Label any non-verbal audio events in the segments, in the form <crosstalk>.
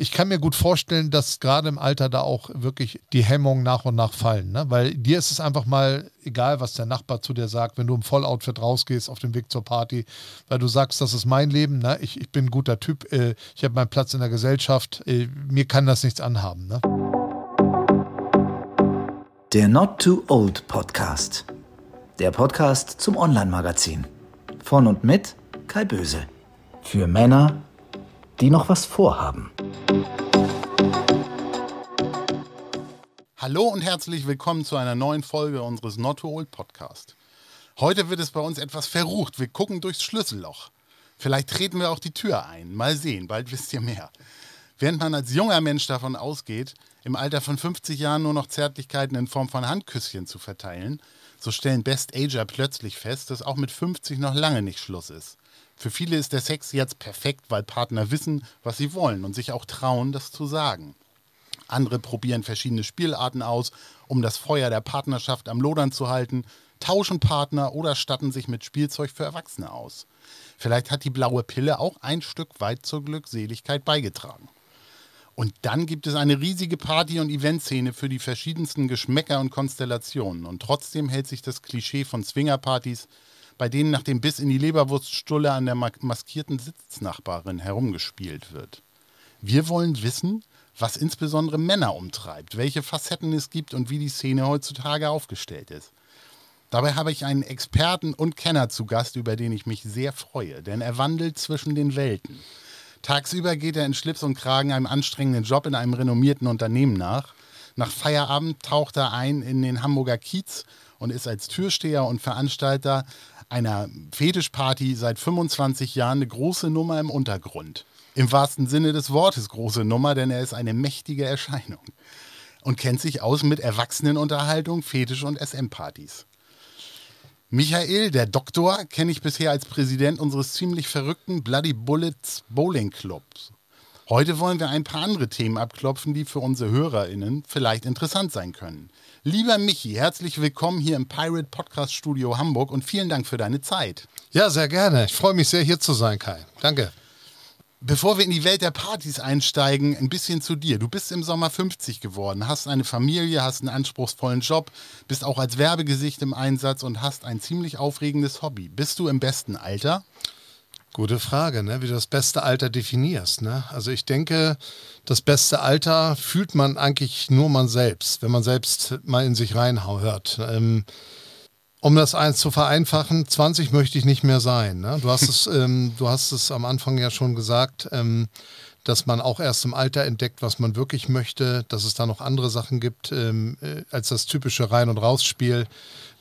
ich kann mir gut vorstellen, dass gerade im Alter da auch wirklich die Hemmungen nach und nach fallen. Ne? Weil dir ist es einfach mal egal, was der Nachbar zu dir sagt, wenn du im Volloutfit rausgehst auf dem Weg zur Party, weil du sagst, das ist mein Leben, ne? ich, ich bin ein guter Typ, äh, ich habe meinen Platz in der Gesellschaft, äh, mir kann das nichts anhaben. Ne? Der Not Too Old Podcast. Der Podcast zum Online-Magazin. Von und mit Kai Böse. Für Männer, die noch was vorhaben. Hallo und herzlich willkommen zu einer neuen Folge unseres Not to Old Podcast. Heute wird es bei uns etwas verrucht. Wir gucken durchs Schlüsselloch. Vielleicht treten wir auch die Tür ein. Mal sehen, bald wisst ihr mehr. Während man als junger Mensch davon ausgeht, im Alter von 50 Jahren nur noch Zärtlichkeiten in Form von Handküsschen zu verteilen, so stellen Best Ager plötzlich fest, dass auch mit 50 noch lange nicht Schluss ist. Für viele ist der Sex jetzt perfekt, weil Partner wissen, was sie wollen und sich auch trauen, das zu sagen. Andere probieren verschiedene Spielarten aus, um das Feuer der Partnerschaft am Lodern zu halten, tauschen Partner oder statten sich mit Spielzeug für Erwachsene aus. Vielleicht hat die blaue Pille auch ein Stück weit zur Glückseligkeit beigetragen. Und dann gibt es eine riesige Party- und Eventszene für die verschiedensten Geschmäcker und Konstellationen. Und trotzdem hält sich das Klischee von Swingerpartys bei denen nach dem Biss in die Leberwurststulle an der maskierten Sitznachbarin herumgespielt wird. Wir wollen wissen, was insbesondere Männer umtreibt, welche Facetten es gibt und wie die Szene heutzutage aufgestellt ist. Dabei habe ich einen Experten und Kenner zu Gast, über den ich mich sehr freue, denn er wandelt zwischen den Welten. Tagsüber geht er in Schlips und Kragen einem anstrengenden Job in einem renommierten Unternehmen nach. Nach Feierabend taucht er ein in den Hamburger Kiez und ist als Türsteher und Veranstalter einer Fetischparty seit 25 Jahren eine große Nummer im Untergrund. Im wahrsten Sinne des Wortes große Nummer, denn er ist eine mächtige Erscheinung und kennt sich aus mit Erwachsenenunterhaltung, Fetisch- und SM-Partys. Michael, der Doktor, kenne ich bisher als Präsident unseres ziemlich verrückten Bloody Bullets Bowling Clubs. Heute wollen wir ein paar andere Themen abklopfen, die für unsere HörerInnen vielleicht interessant sein können. Lieber Michi, herzlich willkommen hier im Pirate Podcast Studio Hamburg und vielen Dank für deine Zeit. Ja, sehr gerne. Ich freue mich sehr, hier zu sein, Kai. Danke. Bevor wir in die Welt der Partys einsteigen, ein bisschen zu dir. Du bist im Sommer 50 geworden, hast eine Familie, hast einen anspruchsvollen Job, bist auch als Werbegesicht im Einsatz und hast ein ziemlich aufregendes Hobby. Bist du im besten Alter? Gute Frage, ne? wie du das beste Alter definierst. Ne? Also ich denke, das beste Alter fühlt man eigentlich nur man selbst, wenn man selbst mal in sich reinhört. Ähm, um das eins zu vereinfachen, 20 möchte ich nicht mehr sein. Ne? Du, hast <laughs> es, ähm, du hast es am Anfang ja schon gesagt, ähm, dass man auch erst im Alter entdeckt, was man wirklich möchte, dass es da noch andere Sachen gibt ähm, äh, als das typische Rein- und Rausspiel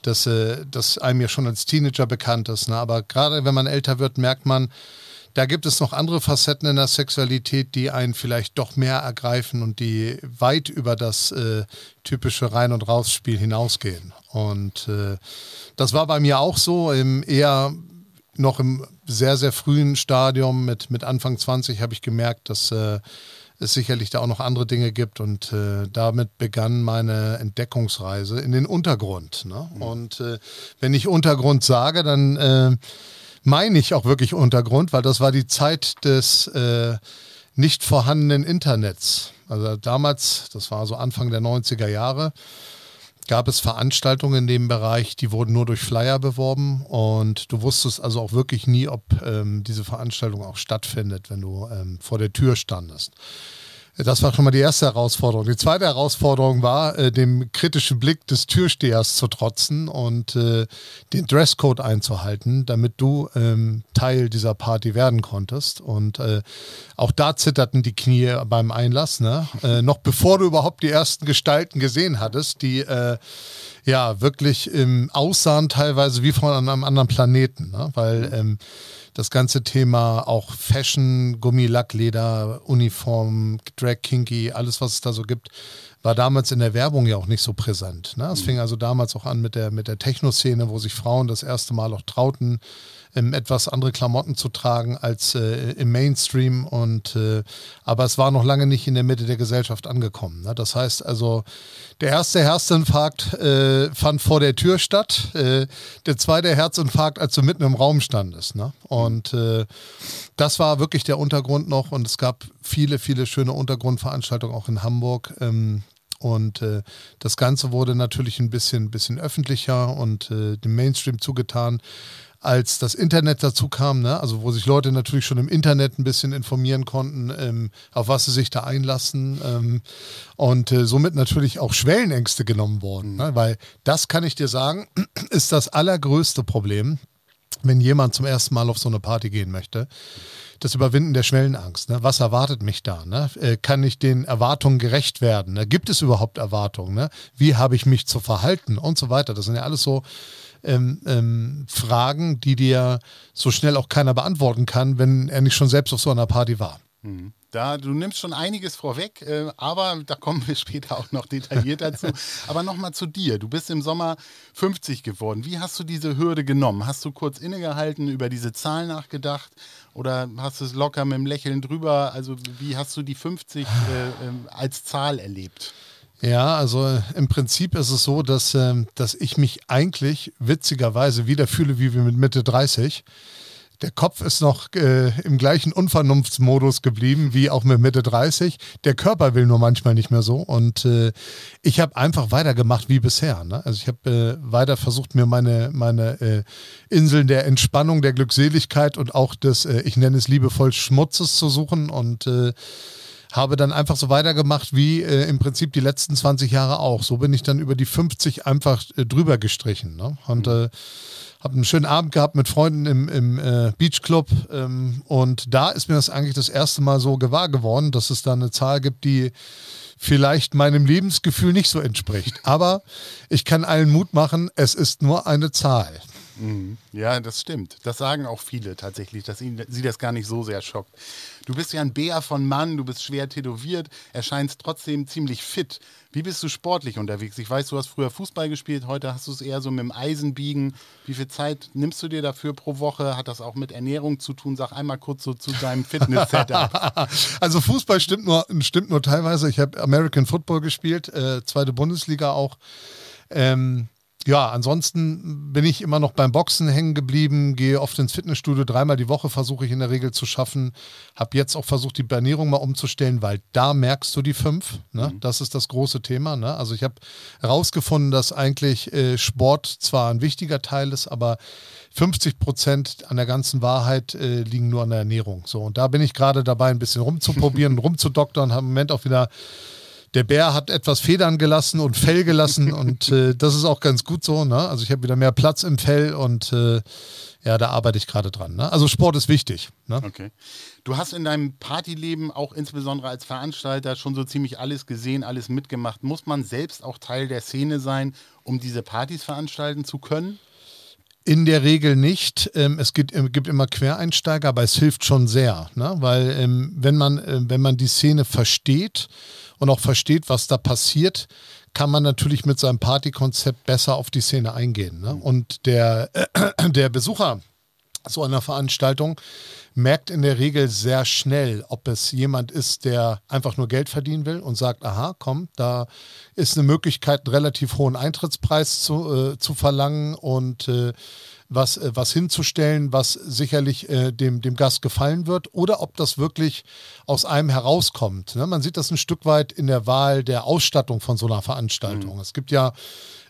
das, äh, das einem ja schon als Teenager bekannt ist. Ne? Aber gerade wenn man älter wird, merkt man, da gibt es noch andere Facetten in der Sexualität, die einen vielleicht doch mehr ergreifen und die weit über das äh, typische Rein- und Rausspiel hinausgehen. Und äh, das war bei mir auch so, im eher noch im sehr, sehr frühen Stadium mit, mit Anfang 20 habe ich gemerkt, dass äh, es sicherlich da auch noch andere Dinge gibt. Und äh, damit begann meine Entdeckungsreise in den Untergrund. Ne? Mhm. Und äh, wenn ich Untergrund sage, dann äh, meine ich auch wirklich Untergrund, weil das war die Zeit des äh, nicht vorhandenen Internets. Also damals, das war so Anfang der 90er Jahre, gab es Veranstaltungen in dem Bereich, die wurden nur durch Flyer beworben und du wusstest also auch wirklich nie, ob ähm, diese Veranstaltung auch stattfindet, wenn du ähm, vor der Tür standest. Das war schon mal die erste Herausforderung. Die zweite Herausforderung war, äh, dem kritischen Blick des Türstehers zu trotzen und äh, den Dresscode einzuhalten, damit du ähm, Teil dieser Party werden konntest. Und äh, auch da zitterten die Knie beim Einlass, ne? Äh, noch bevor du überhaupt die ersten Gestalten gesehen hattest, die äh, ja wirklich ähm, aussahen teilweise wie von einem anderen Planeten, ne? weil ähm, das ganze Thema auch Fashion, Gummi, Lack, Leder, Uniform, Drag, Kinky, alles was es da so gibt, war damals in der Werbung ja auch nicht so präsent. Ne? Es mhm. fing also damals auch an mit der, mit der Techno-Szene, wo sich Frauen das erste Mal auch trauten, ähm, etwas andere Klamotten zu tragen als äh, im Mainstream. Und äh, aber es war noch lange nicht in der Mitte der Gesellschaft angekommen. Ne? Das heißt also, der erste Herzinfarkt äh, fand vor der Tür statt, äh, der zweite Herzinfarkt, als du mitten im Raum standest. Ne? Und äh, das war wirklich der Untergrund noch. Und es gab viele, viele schöne Untergrundveranstaltungen auch in Hamburg. Ähm, und äh, das Ganze wurde natürlich ein bisschen, bisschen öffentlicher und äh, dem Mainstream zugetan als das Internet dazu kam, ne? also wo sich Leute natürlich schon im Internet ein bisschen informieren konnten, ähm, auf was sie sich da einlassen ähm, und äh, somit natürlich auch Schwellenängste genommen wurden, mhm. ne? weil das kann ich dir sagen, <clears throat> ist das allergrößte Problem, wenn jemand zum ersten Mal auf so eine Party gehen möchte. Das Überwinden der Schwellenangst. Ne? Was erwartet mich da? Ne? Äh, kann ich den Erwartungen gerecht werden? Ne? Gibt es überhaupt Erwartungen? Ne? Wie habe ich mich zu verhalten? Und so weiter. Das sind ja alles so ähm, ähm, Fragen, die dir so schnell auch keiner beantworten kann, wenn er nicht schon selbst auf so einer Party war. Mhm. Da, du nimmst schon einiges vorweg, äh, aber da kommen wir <laughs> später auch noch detailliert dazu. <laughs> aber nochmal zu dir. Du bist im Sommer 50 geworden. Wie hast du diese Hürde genommen? Hast du kurz innegehalten, über diese Zahl nachgedacht oder hast du es locker mit dem Lächeln drüber? Also wie hast du die 50 äh, äh, als Zahl erlebt? Ja, also im Prinzip ist es so, dass, äh, dass ich mich eigentlich witzigerweise wieder fühle wie mit Mitte 30. Der Kopf ist noch äh, im gleichen Unvernunftsmodus geblieben wie auch mit Mitte 30. Der Körper will nur manchmal nicht mehr so. Und äh, ich habe einfach weitergemacht wie bisher. Ne? Also ich habe äh, weiter versucht, mir meine, meine äh, Inseln der Entspannung, der Glückseligkeit und auch des, äh, ich nenne es liebevoll, Schmutzes zu suchen. Und äh, habe dann einfach so weitergemacht wie äh, im Prinzip die letzten 20 Jahre auch. So bin ich dann über die 50 einfach äh, drüber gestrichen. Ne? Und äh, habe einen schönen Abend gehabt mit Freunden im, im äh, Beachclub. Ähm, und da ist mir das eigentlich das erste Mal so gewahr geworden, dass es da eine Zahl gibt, die vielleicht meinem Lebensgefühl nicht so entspricht. Aber ich kann allen Mut machen, es ist nur eine Zahl. Mhm. Ja, das stimmt. Das sagen auch viele tatsächlich, dass ihn, sie das gar nicht so sehr schockt. Du bist ja ein Bär von Mann, du bist schwer tätowiert, erscheinst trotzdem ziemlich fit. Wie bist du sportlich unterwegs? Ich weiß, du hast früher Fußball gespielt, heute hast du es eher so mit dem Eisenbiegen. Wie viel Zeit nimmst du dir dafür pro Woche? Hat das auch mit Ernährung zu tun? Sag einmal kurz so zu deinem Fitness-Setup. <laughs> also Fußball stimmt nur, stimmt nur teilweise. Ich habe American Football gespielt, äh, zweite Bundesliga auch. Ähm, ja, ansonsten bin ich immer noch beim Boxen hängen geblieben, gehe oft ins Fitnessstudio, dreimal die Woche versuche ich in der Regel zu schaffen. Habe jetzt auch versucht, die Ernährung mal umzustellen, weil da merkst du die fünf. Ne? Mhm. Das ist das große Thema. Ne? Also ich habe herausgefunden, dass eigentlich äh, Sport zwar ein wichtiger Teil ist, aber 50 Prozent an der ganzen Wahrheit äh, liegen nur an der Ernährung. So, und da bin ich gerade dabei, ein bisschen rumzuprobieren und <laughs> rumzudoktern, habe im Moment auch wieder der Bär hat etwas Federn gelassen und Fell gelassen <laughs> und äh, das ist auch ganz gut so. Ne? Also ich habe wieder mehr Platz im Fell und äh, ja, da arbeite ich gerade dran. Ne? Also Sport ist wichtig. Ne? Okay. Du hast in deinem Partyleben auch insbesondere als Veranstalter schon so ziemlich alles gesehen, alles mitgemacht. Muss man selbst auch Teil der Szene sein, um diese Partys veranstalten zu können? In der Regel nicht. Ähm, es gibt, äh, gibt, immer Quereinsteiger, aber es hilft schon sehr, ne? weil ähm, wenn, man, äh, wenn man die Szene versteht und auch versteht, was da passiert, kann man natürlich mit seinem Partykonzept besser auf die Szene eingehen. Ne? Und der, äh, <clears throat> der Besucher so einer Veranstaltung merkt in der Regel sehr schnell, ob es jemand ist, der einfach nur Geld verdienen will und sagt, aha, komm, da ist eine Möglichkeit, einen relativ hohen Eintrittspreis zu, äh, zu verlangen und äh, was, äh, was hinzustellen, was sicherlich äh, dem, dem Gast gefallen wird, oder ob das wirklich aus einem herauskommt. Ne? Man sieht das ein Stück weit in der Wahl der Ausstattung von so einer Veranstaltung. Mhm. Es gibt ja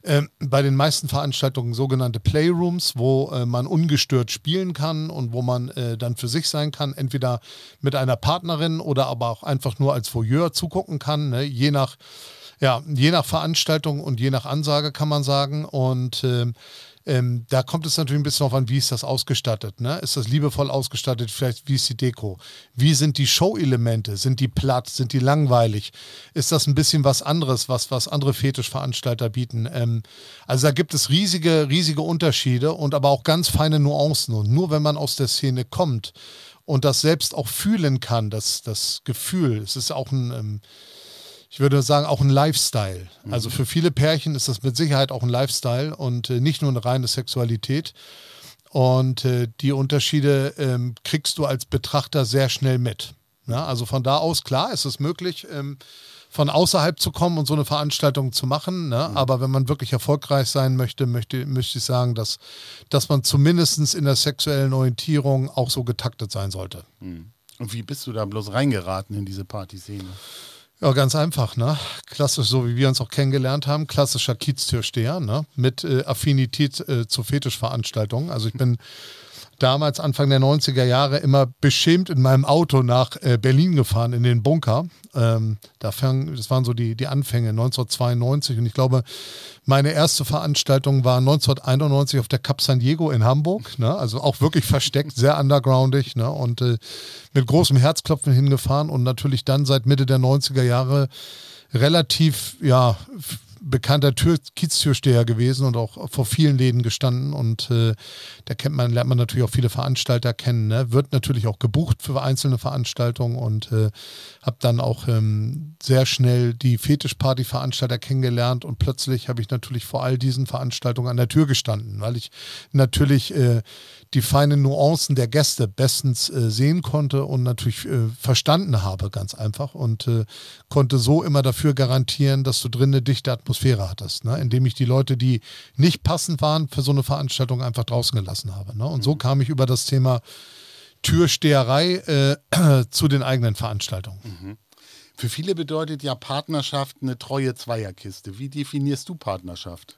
ähm, bei den meisten Veranstaltungen sogenannte Playrooms, wo äh, man ungestört spielen kann und wo man äh, dann für sich sein kann, entweder mit einer Partnerin oder aber auch einfach nur als Voyeur zugucken kann, ne? je nach ja, je nach Veranstaltung und je nach Ansage kann man sagen. Und äh, ähm, da kommt es natürlich ein bisschen auf an, wie ist das ausgestattet. Ne? Ist das liebevoll ausgestattet? Vielleicht, wie ist die Deko? Wie sind die Show-Elemente? Sind die platt? Sind die langweilig? Ist das ein bisschen was anderes, was, was andere Fetischveranstalter bieten? Ähm, also da gibt es riesige, riesige Unterschiede und aber auch ganz feine Nuancen. Und nur wenn man aus der Szene kommt und das selbst auch fühlen kann, das, das Gefühl, es ist auch ein. Ähm, ich würde sagen, auch ein Lifestyle. Also für viele Pärchen ist das mit Sicherheit auch ein Lifestyle und äh, nicht nur eine reine Sexualität. Und äh, die Unterschiede ähm, kriegst du als Betrachter sehr schnell mit. Ja, also von da aus, klar, ist es möglich, ähm, von außerhalb zu kommen und so eine Veranstaltung zu machen. Ne? Mhm. Aber wenn man wirklich erfolgreich sein möchte, möchte, möchte ich sagen, dass, dass man zumindest in der sexuellen Orientierung auch so getaktet sein sollte. Mhm. Und wie bist du da bloß reingeraten in diese Partyszene? Ja, ganz einfach, ne? Klassisch, so wie wir uns auch kennengelernt haben, klassischer Kieztürsteher, ne? Mit äh, Affinität äh, zu Fetischveranstaltungen. Also ich bin damals Anfang der 90er Jahre immer beschämt in meinem Auto nach äh, Berlin gefahren, in den Bunker. Ähm, da fang, das waren so die, die Anfänge, 1992. Und ich glaube, meine erste Veranstaltung war 1991 auf der Cap San Diego in Hamburg. Ne? Also auch wirklich versteckt, sehr undergroundig. Ne? Und äh, mit großem Herzklopfen hingefahren und natürlich dann seit Mitte der 90er Jahre relativ, ja, bekannter Tür, Kieztürsteher gewesen und auch vor vielen Läden gestanden. Und äh, da kennt man, lernt man natürlich auch viele Veranstalter kennen. Ne? Wird natürlich auch gebucht für einzelne Veranstaltungen und äh, habe dann auch ähm, sehr schnell die Fetischparty-Veranstalter kennengelernt und plötzlich habe ich natürlich vor all diesen Veranstaltungen an der Tür gestanden, weil ich natürlich äh, die feinen Nuancen der Gäste bestens äh, sehen konnte und natürlich äh, verstanden habe, ganz einfach. Und äh, konnte so immer dafür garantieren, dass du drin eine dichte Atmosphäre hattest, ne? indem ich die Leute, die nicht passend waren für so eine Veranstaltung, einfach draußen gelassen habe. Ne? Und so mhm. kam ich über das Thema Türsteherei äh, <clears throat> zu den eigenen Veranstaltungen. Mhm. Für viele bedeutet ja Partnerschaft eine treue Zweierkiste. Wie definierst du Partnerschaft?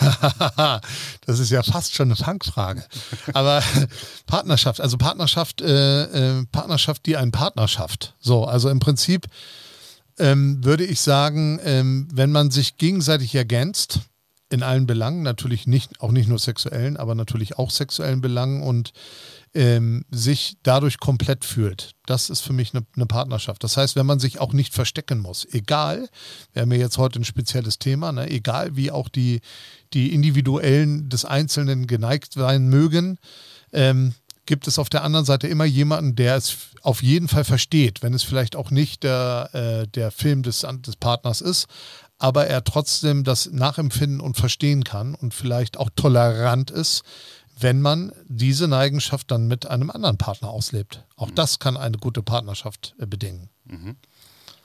<laughs> das ist ja fast schon eine Fangfrage. Aber <laughs> Partnerschaft, also Partnerschaft, äh, äh, Partnerschaft, die einen Partnerschaft. So, also im Prinzip ähm, würde ich sagen, ähm, wenn man sich gegenseitig ergänzt, in allen Belangen, natürlich nicht, auch nicht nur sexuellen, aber natürlich auch sexuellen Belangen und ähm, sich dadurch komplett fühlt. Das ist für mich eine, eine, Partnerschaft. Das heißt, wenn man sich auch nicht verstecken muss, egal, wir haben ja jetzt heute ein spezielles Thema, ne, egal wie auch die, die Individuellen des Einzelnen geneigt sein mögen, ähm, gibt es auf der anderen Seite immer jemanden, der es auf jeden Fall versteht, wenn es vielleicht auch nicht der, äh, der Film des, des Partners ist, aber er trotzdem das nachempfinden und verstehen kann und vielleicht auch tolerant ist, wenn man diese Neigenschaft dann mit einem anderen Partner auslebt. Auch mhm. das kann eine gute Partnerschaft äh, bedingen. Mhm.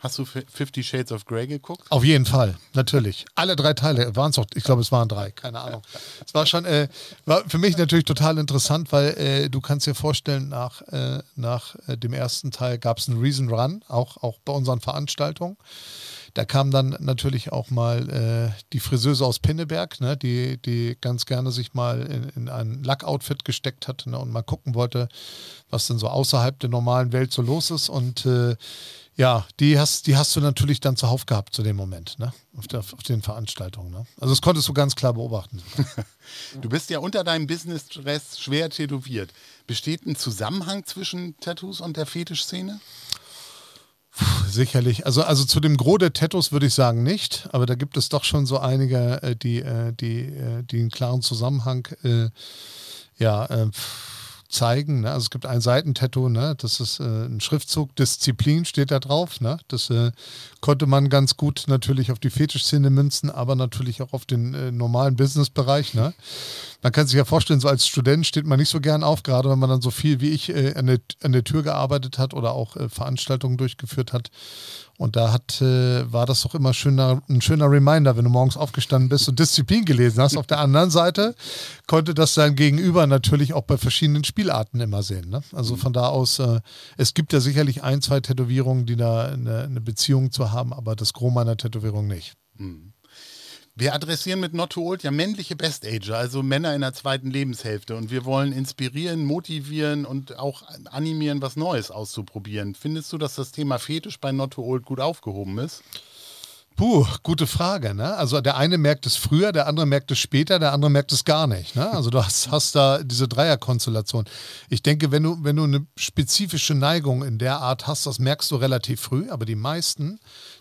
Hast du Fifty Shades of Grey geguckt? Auf jeden Fall, natürlich. Alle drei Teile waren es doch, ich glaube, es waren drei, keine Ahnung. <laughs> Es war schon, äh, war für mich natürlich total interessant, weil äh, du kannst dir vorstellen, nach, äh, nach äh, dem ersten Teil gab es einen Reason Run, auch, auch bei unseren Veranstaltungen. Da kam dann natürlich auch mal äh, die Friseuse aus Pinneberg, ne, die, die ganz gerne sich mal in, in ein Lackoutfit gesteckt hat ne, und mal gucken wollte, was denn so außerhalb der normalen Welt so los ist. Und äh, ja, die hast, die hast du natürlich dann zuhauf gehabt zu dem Moment, ne? Auf, der, auf den Veranstaltungen. Ne? Also das konntest du ganz klar beobachten. <laughs> du bist ja unter deinem Business-Stress schwer tätowiert. Besteht ein Zusammenhang zwischen Tattoos und der Fetischszene? Sicherlich. Also, also zu dem Gros der Tattoos würde ich sagen nicht, aber da gibt es doch schon so einige, äh, die, äh, die, äh, die einen klaren Zusammenhang ja, zeigen. Ne? Also es gibt ein Seitentattoo, ne? das ist äh, ein Schriftzug, Disziplin steht da drauf. Ne? Das äh, konnte man ganz gut natürlich auf die Fetischszene münzen, aber natürlich auch auf den äh, normalen Businessbereich. Ne? Man kann sich ja vorstellen, so als Student steht man nicht so gern auf, gerade wenn man dann so viel wie ich äh, an, der, an der Tür gearbeitet hat oder auch äh, Veranstaltungen durchgeführt hat. Und da hat, äh, war das doch immer schöner, ein schöner Reminder, wenn du morgens aufgestanden bist und Disziplin gelesen hast. Auf der anderen Seite konnte das dein Gegenüber natürlich auch bei verschiedenen Spielarten immer sehen. Ne? Also von da aus, äh, es gibt ja sicherlich ein, zwei Tätowierungen, die da eine, eine Beziehung zu haben, aber das Gros meiner Tätowierung nicht. Mhm. Wir adressieren mit Not Too Old ja männliche Best-Ager, also Männer in der zweiten Lebenshälfte. Und wir wollen inspirieren, motivieren und auch animieren, was Neues auszuprobieren. Findest du, dass das Thema Fetisch bei Not Too Old gut aufgehoben ist? Puh, gute Frage. Ne? Also der eine merkt es früher, der andere merkt es später, der andere merkt es gar nicht. Ne? Also du hast, hast da diese Dreierkonstellation. Ich denke, wenn du, wenn du eine spezifische Neigung in der Art hast, das merkst du relativ früh, aber die meisten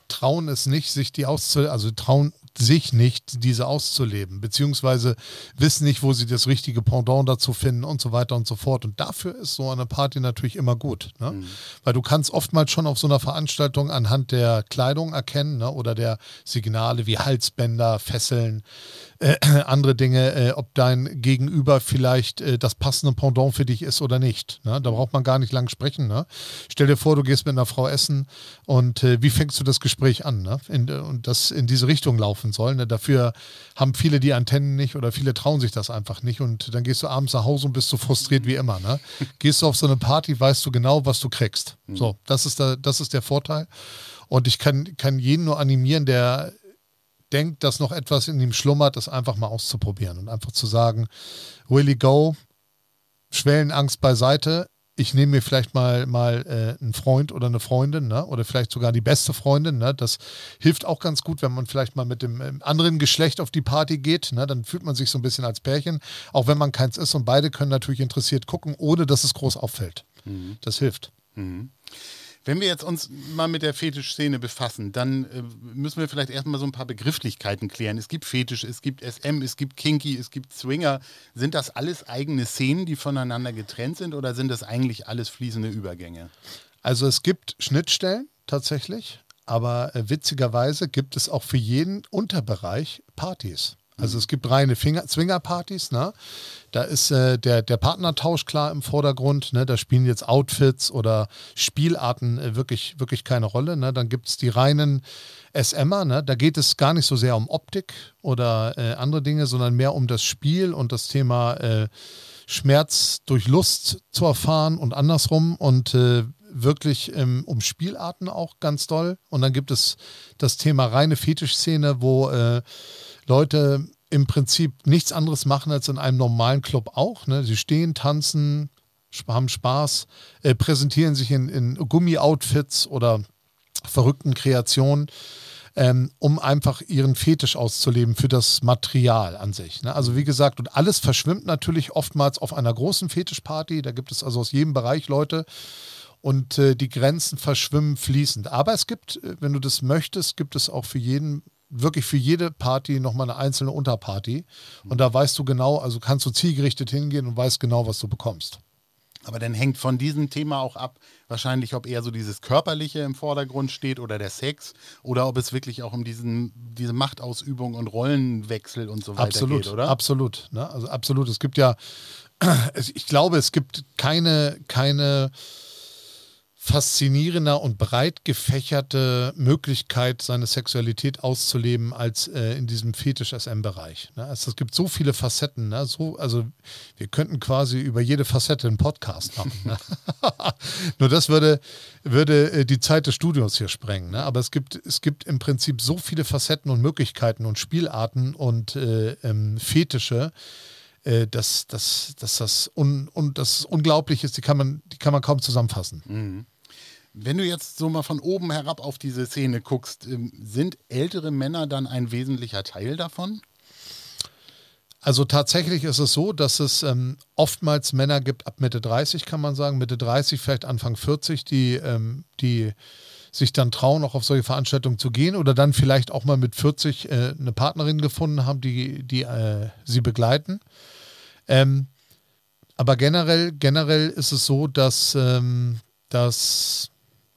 trauen es nicht, sich die auszu, also trauen, sich nicht, diese auszuleben, beziehungsweise wissen nicht, wo sie das richtige Pendant dazu finden und so weiter und so fort. Und dafür ist so eine Party natürlich immer gut. Ne? Mhm. Weil du kannst oftmals schon auf so einer Veranstaltung anhand der Kleidung erkennen ne? oder der Signale wie Halsbänder, Fesseln, äh, <clears throat> andere Dinge, äh, ob dein Gegenüber vielleicht äh, das passende Pendant für dich ist oder nicht. Ne? Da braucht man gar nicht lang sprechen. Ne? Stell dir vor, du gehst mit einer Frau essen und äh, wie fängst du das Gespräch an? Ne? In, und das in diese Richtung laufen soll. Ne? Dafür haben viele die Antennen nicht oder viele trauen sich das einfach nicht und dann gehst du abends nach Hause und bist so frustriert wie immer. Ne? <laughs> Gehst du auf so eine Party, weißt du genau, was du kriegst. Mhm. So, das ist, der, das ist der Vorteil. Und ich kann, kann jeden nur animieren, der denkt, dass noch etwas in ihm schlummert, das einfach mal auszuprobieren und einfach zu sagen, really go, Schwellenangst beiseite. Ich nehme mir vielleicht mal, mal äh, einen Freund oder eine Freundin, ne? oder vielleicht sogar die beste Freundin. Ne? Das hilft auch ganz gut, wenn man vielleicht mal mit dem ähm, anderen Geschlecht auf die Party geht. Ne? Dann fühlt man sich so ein bisschen als Pärchen, auch wenn man keins ist. Und beide können natürlich interessiert gucken, ohne dass es groß auffällt. Mhm. Das hilft. Mhm. Wenn wir jetzt uns mal mit der Fetischszene befassen, dann äh, müssen wir vielleicht erstmal so ein paar Begrifflichkeiten klären. Es gibt Fetisch, es gibt SM, es gibt Kinky, es gibt Swinger. Sind das alles eigene Szenen, die voneinander getrennt sind oder sind das eigentlich alles fließende Übergänge? Also es gibt Schnittstellen tatsächlich, aber äh, witzigerweise gibt es auch für jeden Unterbereich Partys. Also es gibt reine Swingerpartys, ne? Da ist äh, der, der Partnertausch klar im Vordergrund, ne? Da spielen jetzt Outfits oder Spielarten äh, wirklich, wirklich keine Rolle. Ne? Dann gibt es die reinen SMer, ne? Da geht es gar nicht so sehr um Optik oder äh, andere Dinge, sondern mehr um das Spiel und das Thema äh, Schmerz durch Lust zu erfahren und andersrum. Und äh, wirklich ähm, um Spielarten auch ganz doll. Und dann gibt es das Thema reine Fetischszene, wo äh, Leute im Prinzip nichts anderes machen als in einem normalen Club auch. Ne? Sie stehen, tanzen, haben Spaß, äh, präsentieren sich in, in Gummi-Outfits oder verrückten Kreationen, ähm, um einfach ihren Fetisch auszuleben für das Material an sich. Ne? Also wie gesagt, und alles verschwimmt natürlich oftmals auf einer großen Fetischparty. Da gibt es also aus jedem Bereich Leute und äh, die Grenzen verschwimmen fließend. Aber es gibt, äh, wenn du das möchtest, gibt es auch für jeden wirklich für jede Party nochmal eine einzelne Unterparty. Und da weißt du genau, also kannst du zielgerichtet hingehen und weißt genau, was du bekommst. Aber dann hängt von diesem Thema auch ab, wahrscheinlich, ob eher so dieses Körperliche im Vordergrund steht oder der Sex oder ob es wirklich auch um diesen, diese Machtausübung und Rollenwechsel und so weiter absolut, geht, oder? Absolut, ne? also absolut. Es gibt ja, <clears throat> ich glaube, es gibt keine, keine faszinierender und breit gefächerte Möglichkeit, seine Sexualität auszuleben, als äh, in diesem Fetisch-SM-Bereich. Ne? Also es gibt so viele Facetten. Ne? So, also wir könnten quasi über jede Facette einen Podcast machen. Ne? <laughs> Nur das würde, würde äh, die Zeit des Studios hier sprengen. Ne? Aber es gibt, es gibt im Prinzip so viele Facetten und Möglichkeiten und Spielarten und äh, ähm, Fetische, äh, dass, dass, dass das, un, un, das unglaublich ist, die kann man, die kann man kaum zusammenfassen. Mhm. Wenn du jetzt so mal von oben herab auf diese Szene guckst, ähm, sind ältere Männer dann ein wesentlicher Teil davon? Also tatsächlich ist es so, dass es ähm, oftmals Männer gibt ab Mitte 30, kann man sagen, Mitte 30, vielleicht Anfang 40, die, ähm, die sich dann trauen, auch auf solche Veranstaltungen zu gehen oder dann vielleicht auch mal mit 40 äh, eine Partnerin gefunden haben, die, die äh, sie begleiten. Ähm, aber generell, generell ist es so, dass, ähm, dass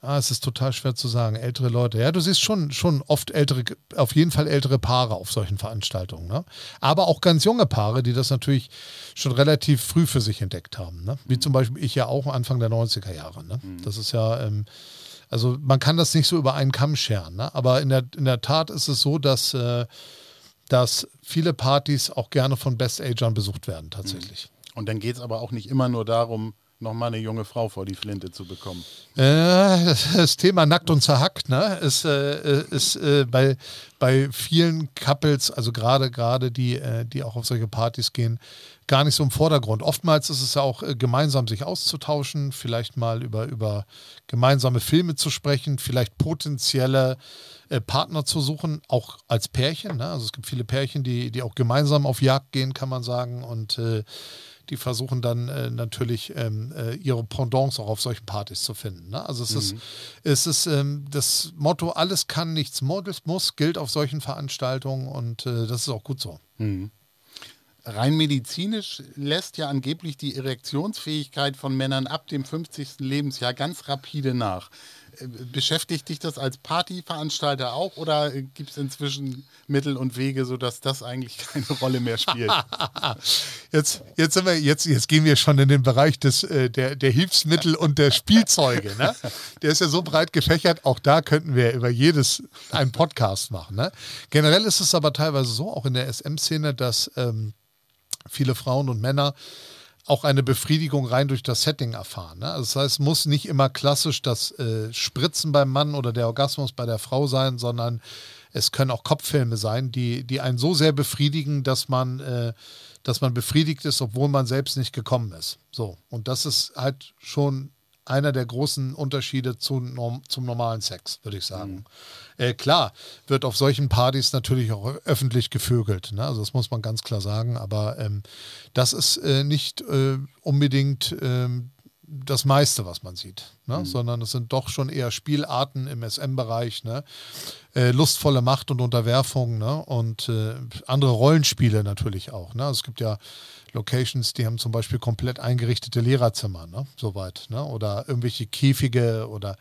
Ah, es ist total schwer zu sagen. Ältere Leute. Ja, du siehst schon, schon oft ältere, auf jeden Fall ältere Paare auf solchen Veranstaltungen. Ne? Aber auch ganz junge Paare, die das natürlich schon relativ früh für sich entdeckt haben. Ne? Wie zum Beispiel ich ja auch Anfang der 90er Jahre. Ne? Mhm. Das ist ja, ähm, also man kann das nicht so über einen Kamm scheren. Ne? Aber in der, in der Tat ist es so, dass, äh, dass viele Partys auch gerne von Best-Agern besucht werden, tatsächlich. Mhm. Und dann geht es aber auch nicht immer nur darum, nochmal eine junge Frau vor die Flinte zu bekommen? Äh, das Thema nackt und zerhackt ne, ist, äh, ist äh, bei, bei vielen Couples, also gerade gerade die, äh, die auch auf solche Partys gehen, gar nicht so im Vordergrund. Oftmals ist es ja auch äh, gemeinsam sich auszutauschen, vielleicht mal über, über gemeinsame Filme zu sprechen, vielleicht potenzielle äh, Partner zu suchen, auch als Pärchen. Ne? Also es gibt viele Pärchen, die, die auch gemeinsam auf Jagd gehen, kann man sagen. Und die versuchen dann äh, natürlich ähm, äh, ihre Pendants auch auf solchen Partys zu finden. Ne? Also es mhm. ist, es ist ähm, das Motto, alles kann, nichts muss, gilt auf solchen Veranstaltungen und äh, das ist auch gut so. Mhm. Rein medizinisch lässt ja angeblich die Erektionsfähigkeit von Männern ab dem 50. Lebensjahr ganz rapide nach. Beschäftigt dich das als Partyveranstalter auch oder gibt es inzwischen Mittel und Wege, sodass das eigentlich <laughs> keine Rolle mehr spielt? <laughs> jetzt, jetzt, wir, jetzt, jetzt gehen wir schon in den Bereich des, äh, der, der Hilfsmittel und der Spielzeuge. Ne? Der ist ja so breit gefächert, auch da könnten wir über jedes einen Podcast machen. Ne? Generell ist es aber teilweise so, auch in der SM-Szene, dass ähm, viele Frauen und Männer auch eine Befriedigung rein durch das Setting erfahren. Ne? Also das heißt, es muss nicht immer klassisch das äh, Spritzen beim Mann oder der Orgasmus bei der Frau sein, sondern es können auch Kopffilme sein, die, die einen so sehr befriedigen, dass man, äh, dass man befriedigt ist, obwohl man selbst nicht gekommen ist. So. Und das ist halt schon einer der großen Unterschiede zu, zum normalen Sex, würde ich sagen. Mhm. Äh, klar, wird auf solchen Partys natürlich auch öffentlich gevögelt. Ne? Also das muss man ganz klar sagen. Aber ähm, das ist äh, nicht äh, unbedingt ähm, das meiste, was man sieht, ne? Mhm. sondern es sind doch schon eher Spielarten im SM-Bereich, ne? äh, lustvolle Macht und Unterwerfung ne? und äh, andere Rollenspiele natürlich auch. Ne? Also es gibt ja Locations, die haben zum Beispiel komplett eingerichtete Lehrerzimmer, ne? soweit, ne? oder irgendwelche Käfige oder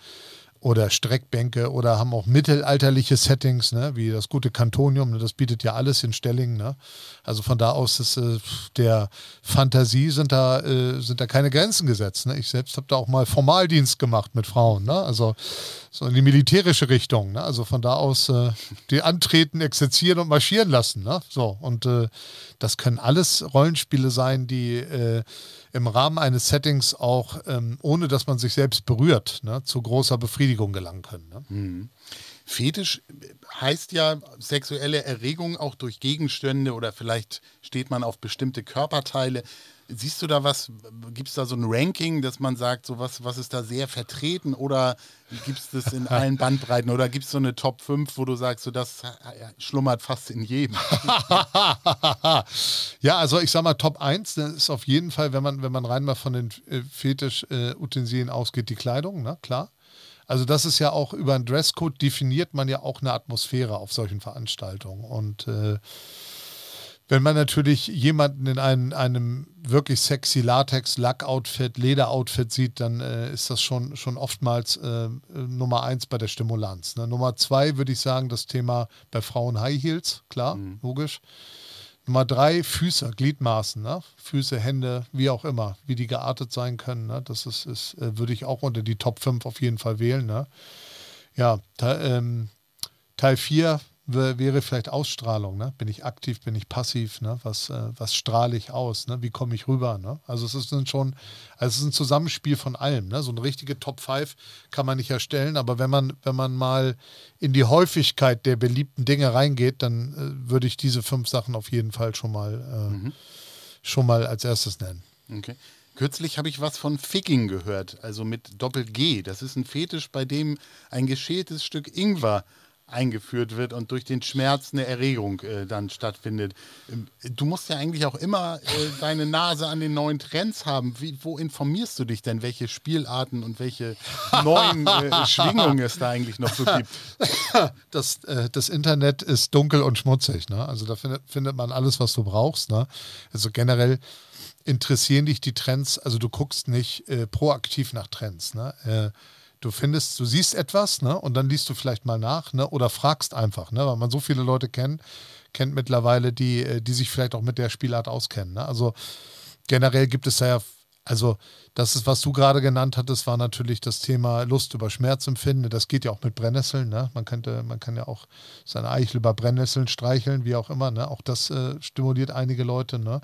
oder Streckbänke oder haben auch mittelalterliche Settings, ne, wie das gute Kantonium, ne, das bietet ja alles in Stellingen. Ne? Also von da aus ist äh, der Fantasie sind da, äh, sind da keine Grenzen gesetzt. Ne? Ich selbst habe da auch mal Formaldienst gemacht mit Frauen, ne? also so in die militärische Richtung. Ne? Also von da aus äh, die antreten, exerzieren und marschieren lassen. Ne? So, und äh, das können alles Rollenspiele sein, die äh, im Rahmen eines Settings auch, ähm, ohne dass man sich selbst berührt, ne, zu großer Befriedigung gelangen können. Ne? Mhm. Fetisch heißt ja sexuelle Erregung auch durch Gegenstände oder vielleicht steht man auf bestimmte Körperteile. Siehst du da was, gibt es da so ein Ranking, dass man sagt, so was, was ist da sehr vertreten oder gibt es das in allen Bandbreiten oder gibt es so eine Top 5, wo du sagst, so das schlummert fast in jedem? <laughs> ja, also ich sag mal, Top 1 das ist auf jeden Fall, wenn man, wenn man rein mal von den äh, Fetisch-Utensilien ausgeht, die Kleidung, ne? klar. Also das ist ja auch über einen Dresscode definiert man ja auch eine Atmosphäre auf solchen Veranstaltungen und äh, wenn man natürlich jemanden in einem, einem wirklich sexy Latex-Lack-Outfit, Leder-Outfit sieht, dann äh, ist das schon, schon oftmals äh, Nummer eins bei der Stimulanz. Ne? Nummer zwei würde ich sagen, das Thema bei Frauen High Heels, klar, mhm. logisch. Nummer drei, Füße, Gliedmaßen, ne? Füße, Hände, wie auch immer, wie die geartet sein können. Ne? Das ist, ist äh, würde ich auch unter die Top 5 auf jeden Fall wählen. Ne? Ja, da, ähm, Teil 4 wäre vielleicht Ausstrahlung. Ne? Bin ich aktiv, bin ich passiv? Ne? Was, äh, was strahle ich aus? Ne? Wie komme ich rüber? Ne? Also es ist schon, also es ist ein Zusammenspiel von allem. Ne? So eine richtige Top 5 kann man nicht erstellen, aber wenn man, wenn man mal in die Häufigkeit der beliebten Dinge reingeht, dann äh, würde ich diese fünf Sachen auf jeden Fall schon mal, äh, mhm. schon mal als erstes nennen. Okay. Kürzlich habe ich was von Ficking gehört, also mit Doppel-G. Das ist ein Fetisch, bei dem ein geschältes Stück Ingwer eingeführt wird und durch den Schmerz eine Erregung äh, dann stattfindet. Ähm, du musst ja eigentlich auch immer äh, deine Nase an den neuen Trends haben. Wie, wo informierst du dich denn, welche Spielarten und welche <laughs> neuen äh, Schwingungen es da eigentlich noch so <laughs> gibt? Das, äh, das Internet ist dunkel und schmutzig. Ne? Also da findet, findet man alles, was du brauchst. Ne? Also generell interessieren dich die Trends, also du guckst nicht äh, proaktiv nach Trends. Ne? Du findest, du siehst etwas, ne, und dann liest du vielleicht mal nach, ne, oder fragst einfach, ne, weil man so viele Leute kennt, kennt mittlerweile, die, äh, die sich vielleicht auch mit der Spielart auskennen. Ne? Also generell gibt es da ja, also das ist, was du gerade genannt hattest, war natürlich das Thema Lust über Schmerzempfinden. Das geht ja auch mit Brennnesseln. Ne? Man, könnte, man kann ja auch seine Eichel über Brennnesseln streicheln, wie auch immer. Ne? Auch das äh, stimuliert einige Leute. Ne?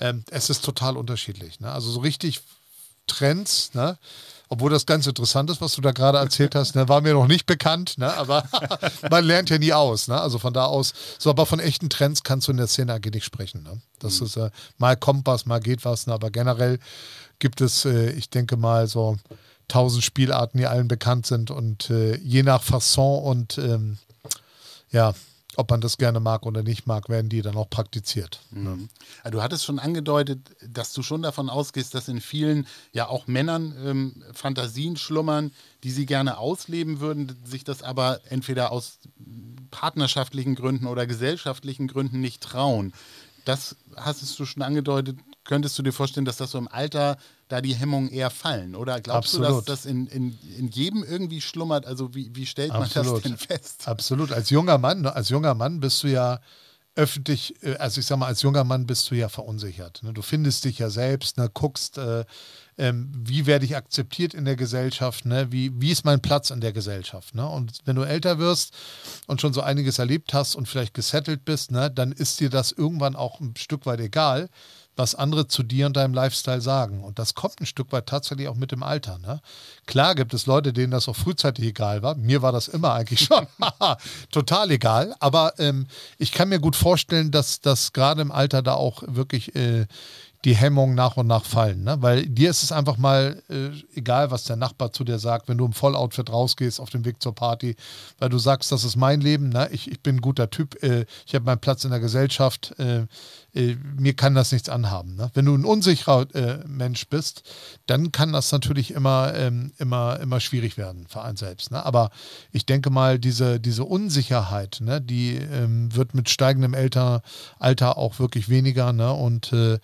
Ähm, es ist total unterschiedlich. Ne? Also so richtig Trends, ne? Obwohl das ganz interessant ist, was du da gerade erzählt hast, ne, war mir noch nicht bekannt, ne, aber <laughs> man lernt ja nie aus. Ne? Also von da aus, so aber von echten Trends kannst du in der Szene eigentlich nicht sprechen. Ne? Das mhm. ist, äh, mal kommt was, mal geht was, ne? aber generell gibt es, äh, ich denke mal, so tausend Spielarten, die allen bekannt sind und äh, je nach Fasson und ähm, ja, ob man das gerne mag oder nicht mag, werden die dann auch praktiziert. Mhm. Du hattest schon angedeutet, dass du schon davon ausgehst, dass in vielen, ja auch Männern ähm, Fantasien schlummern, die sie gerne ausleben würden, sich das aber entweder aus partnerschaftlichen Gründen oder gesellschaftlichen Gründen nicht trauen. Das hast du schon angedeutet. Könntest du dir vorstellen, dass das so im Alter da die Hemmungen eher fallen? Oder glaubst Absolut. du, dass das in, in, in jedem irgendwie schlummert? Also wie, wie stellt man Absolut. das denn fest? Absolut. Als junger Mann, als junger Mann bist du ja öffentlich, äh, also ich sag mal, als junger Mann bist du ja verunsichert. Ne? Du findest dich ja selbst, ne? guckst, äh, ähm, wie werde ich akzeptiert in der Gesellschaft, ne? wie, wie ist mein Platz in der Gesellschaft. Ne? Und wenn du älter wirst und schon so einiges erlebt hast und vielleicht gesettelt bist, ne? dann ist dir das irgendwann auch ein Stück weit egal, was andere zu dir und deinem Lifestyle sagen. Und das kommt ein Stück weit tatsächlich auch mit dem Alter. Ne? Klar gibt es Leute, denen das auch frühzeitig egal war. Mir war das immer eigentlich schon <laughs> total egal. Aber ähm, ich kann mir gut vorstellen, dass das gerade im Alter da auch wirklich äh, die Hemmungen nach und nach fallen. Ne? Weil dir ist es einfach mal äh, egal, was der Nachbar zu dir sagt, wenn du im Volloutfit rausgehst auf dem Weg zur Party, weil du sagst, das ist mein Leben, ne? ich, ich bin ein guter Typ, äh, ich habe meinen Platz in der Gesellschaft, äh, äh, mir kann das nichts anhaben. Ne? Wenn du ein unsicherer äh, Mensch bist, dann kann das natürlich immer, ähm, immer, immer schwierig werden für einen selbst. Ne? Aber ich denke mal, diese, diese Unsicherheit, ne, die ähm, wird mit steigendem Alter, Alter auch wirklich weniger. Ne? Und äh,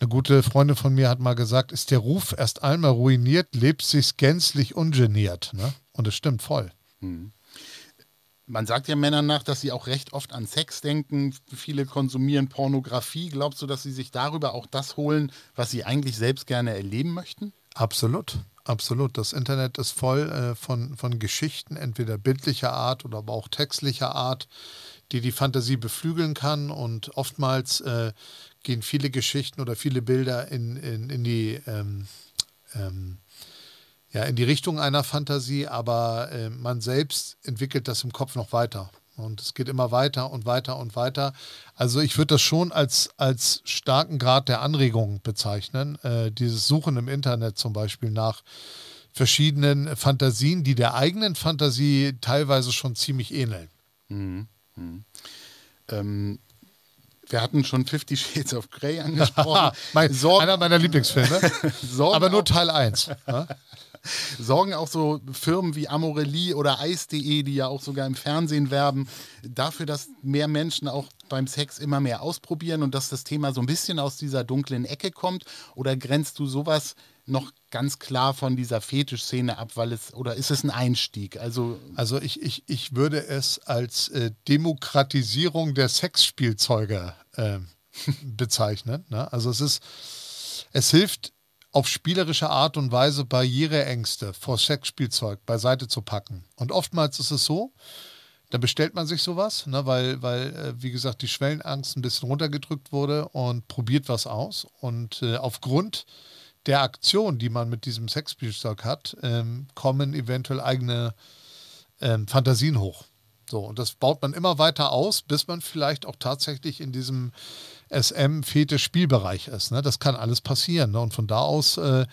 eine gute Freundin von mir hat mal gesagt, ist der Ruf erst einmal ruiniert, lebt sich gänzlich ungeniert. Ne? Und es stimmt voll. Mhm man sagt ja Männern nach, dass sie auch recht oft an Sex denken. Viele konsumieren Pornografie. Glaubst du, dass sie sich darüber auch das holen, was sie eigentlich selbst gerne erleben möchten? Absolut. Absolut. Das Internet ist voll äh, von, von Geschichten, entweder bildlicher Art oder aber auch textlicher Art, die die Fantasie beflügeln kann. Und oftmals äh, gehen viele Geschichten oder viele Bilder in, in, in die ähm, ähm, ja, in die Richtung einer Fantasie, aber äh, man selbst entwickelt das im Kopf noch weiter. Und es geht immer weiter und weiter und weiter. Also ich würde das schon als, als starken Grad der Anregung bezeichnen. Äh, dieses Suchen im Internet zum Beispiel nach verschiedenen Fantasien, die der eigenen Fantasie teilweise schon ziemlich ähneln. Mhm. Mhm. Ähm, wir hatten schon Fifty Shades of Grey angesprochen. <laughs> mein, einer meiner Lieblingsfilme. <laughs> aber nur Teil 1. <laughs> sorgen auch so Firmen wie Amorelli oder Eis.de, die ja auch sogar im Fernsehen werben, dafür, dass mehr Menschen auch beim Sex immer mehr ausprobieren und dass das Thema so ein bisschen aus dieser dunklen Ecke kommt? Oder grenzt du sowas noch ganz klar von dieser Fetischszene ab, weil es oder ist es ein Einstieg? Also, also ich, ich, ich würde es als äh, Demokratisierung der Sexspielzeuge äh, <laughs> bezeichnen. Ne? Also es ist, es hilft auf spielerische Art und Weise Barriereängste vor Sexspielzeug beiseite zu packen. Und oftmals ist es so, da bestellt man sich sowas, ne, weil, weil äh, wie gesagt, die Schwellenangst ein bisschen runtergedrückt wurde und probiert was aus. Und äh, aufgrund der Aktion, die man mit diesem Sexspielzeug hat, ähm, kommen eventuell eigene ähm, Fantasien hoch. So, und das baut man immer weiter aus, bis man vielleicht auch tatsächlich in diesem SM-Fetisch-Spielbereich ist. Ne? Das kann alles passieren. Ne? Und von da aus äh,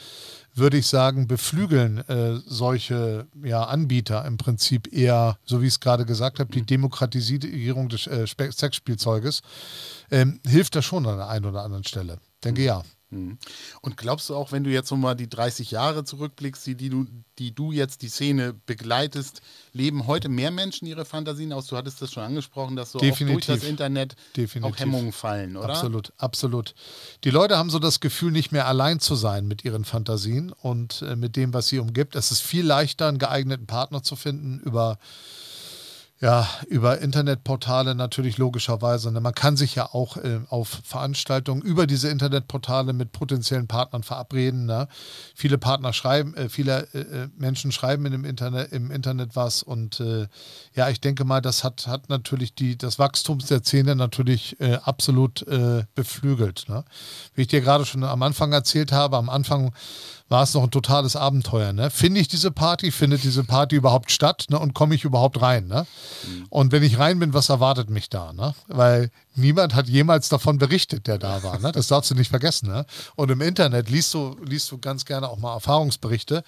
würde ich sagen, beflügeln äh, solche ja, Anbieter im Prinzip eher, so wie ich es gerade gesagt habe, die Demokratisierung des äh, Sexspielzeuges. Ähm, hilft das schon an der einen oder anderen Stelle. Denke ja. Mhm. Und glaubst du auch, wenn du jetzt nochmal die 30 Jahre zurückblickst, die, die, du, die du jetzt die Szene begleitest, leben heute mehr Menschen ihre Fantasien aus? Du hattest das schon angesprochen, dass so auch durch das Internet Definitiv. auch Hemmungen fallen, oder? Absolut, absolut. Die Leute haben so das Gefühl, nicht mehr allein zu sein mit ihren Fantasien und äh, mit dem, was sie umgibt. Es ist viel leichter, einen geeigneten Partner zu finden über ja, über Internetportale natürlich logischerweise. Ne? Man kann sich ja auch äh, auf Veranstaltungen über diese Internetportale mit potenziellen Partnern verabreden. Ne? Viele Partner schreiben, äh, viele äh, äh Menschen schreiben im Internet, im Internet was und ja, ich denke mal, das hat, hat natürlich die, das Wachstum der Szene natürlich absolut beflügelt. Ne? Wie ich dir gerade schon am Anfang erzählt habe, am Anfang war es noch ein totales Abenteuer. Ne? Finde ich diese Party, findet diese Party überhaupt statt ne? und komme ich überhaupt rein? Ne? Mhm. Und wenn ich rein bin, was erwartet mich da? Ne? Weil niemand hat jemals davon berichtet, der da war. Ne? Das darfst du nicht vergessen. Ne? Und im Internet liest du, liest du ganz gerne auch mal Erfahrungsberichte.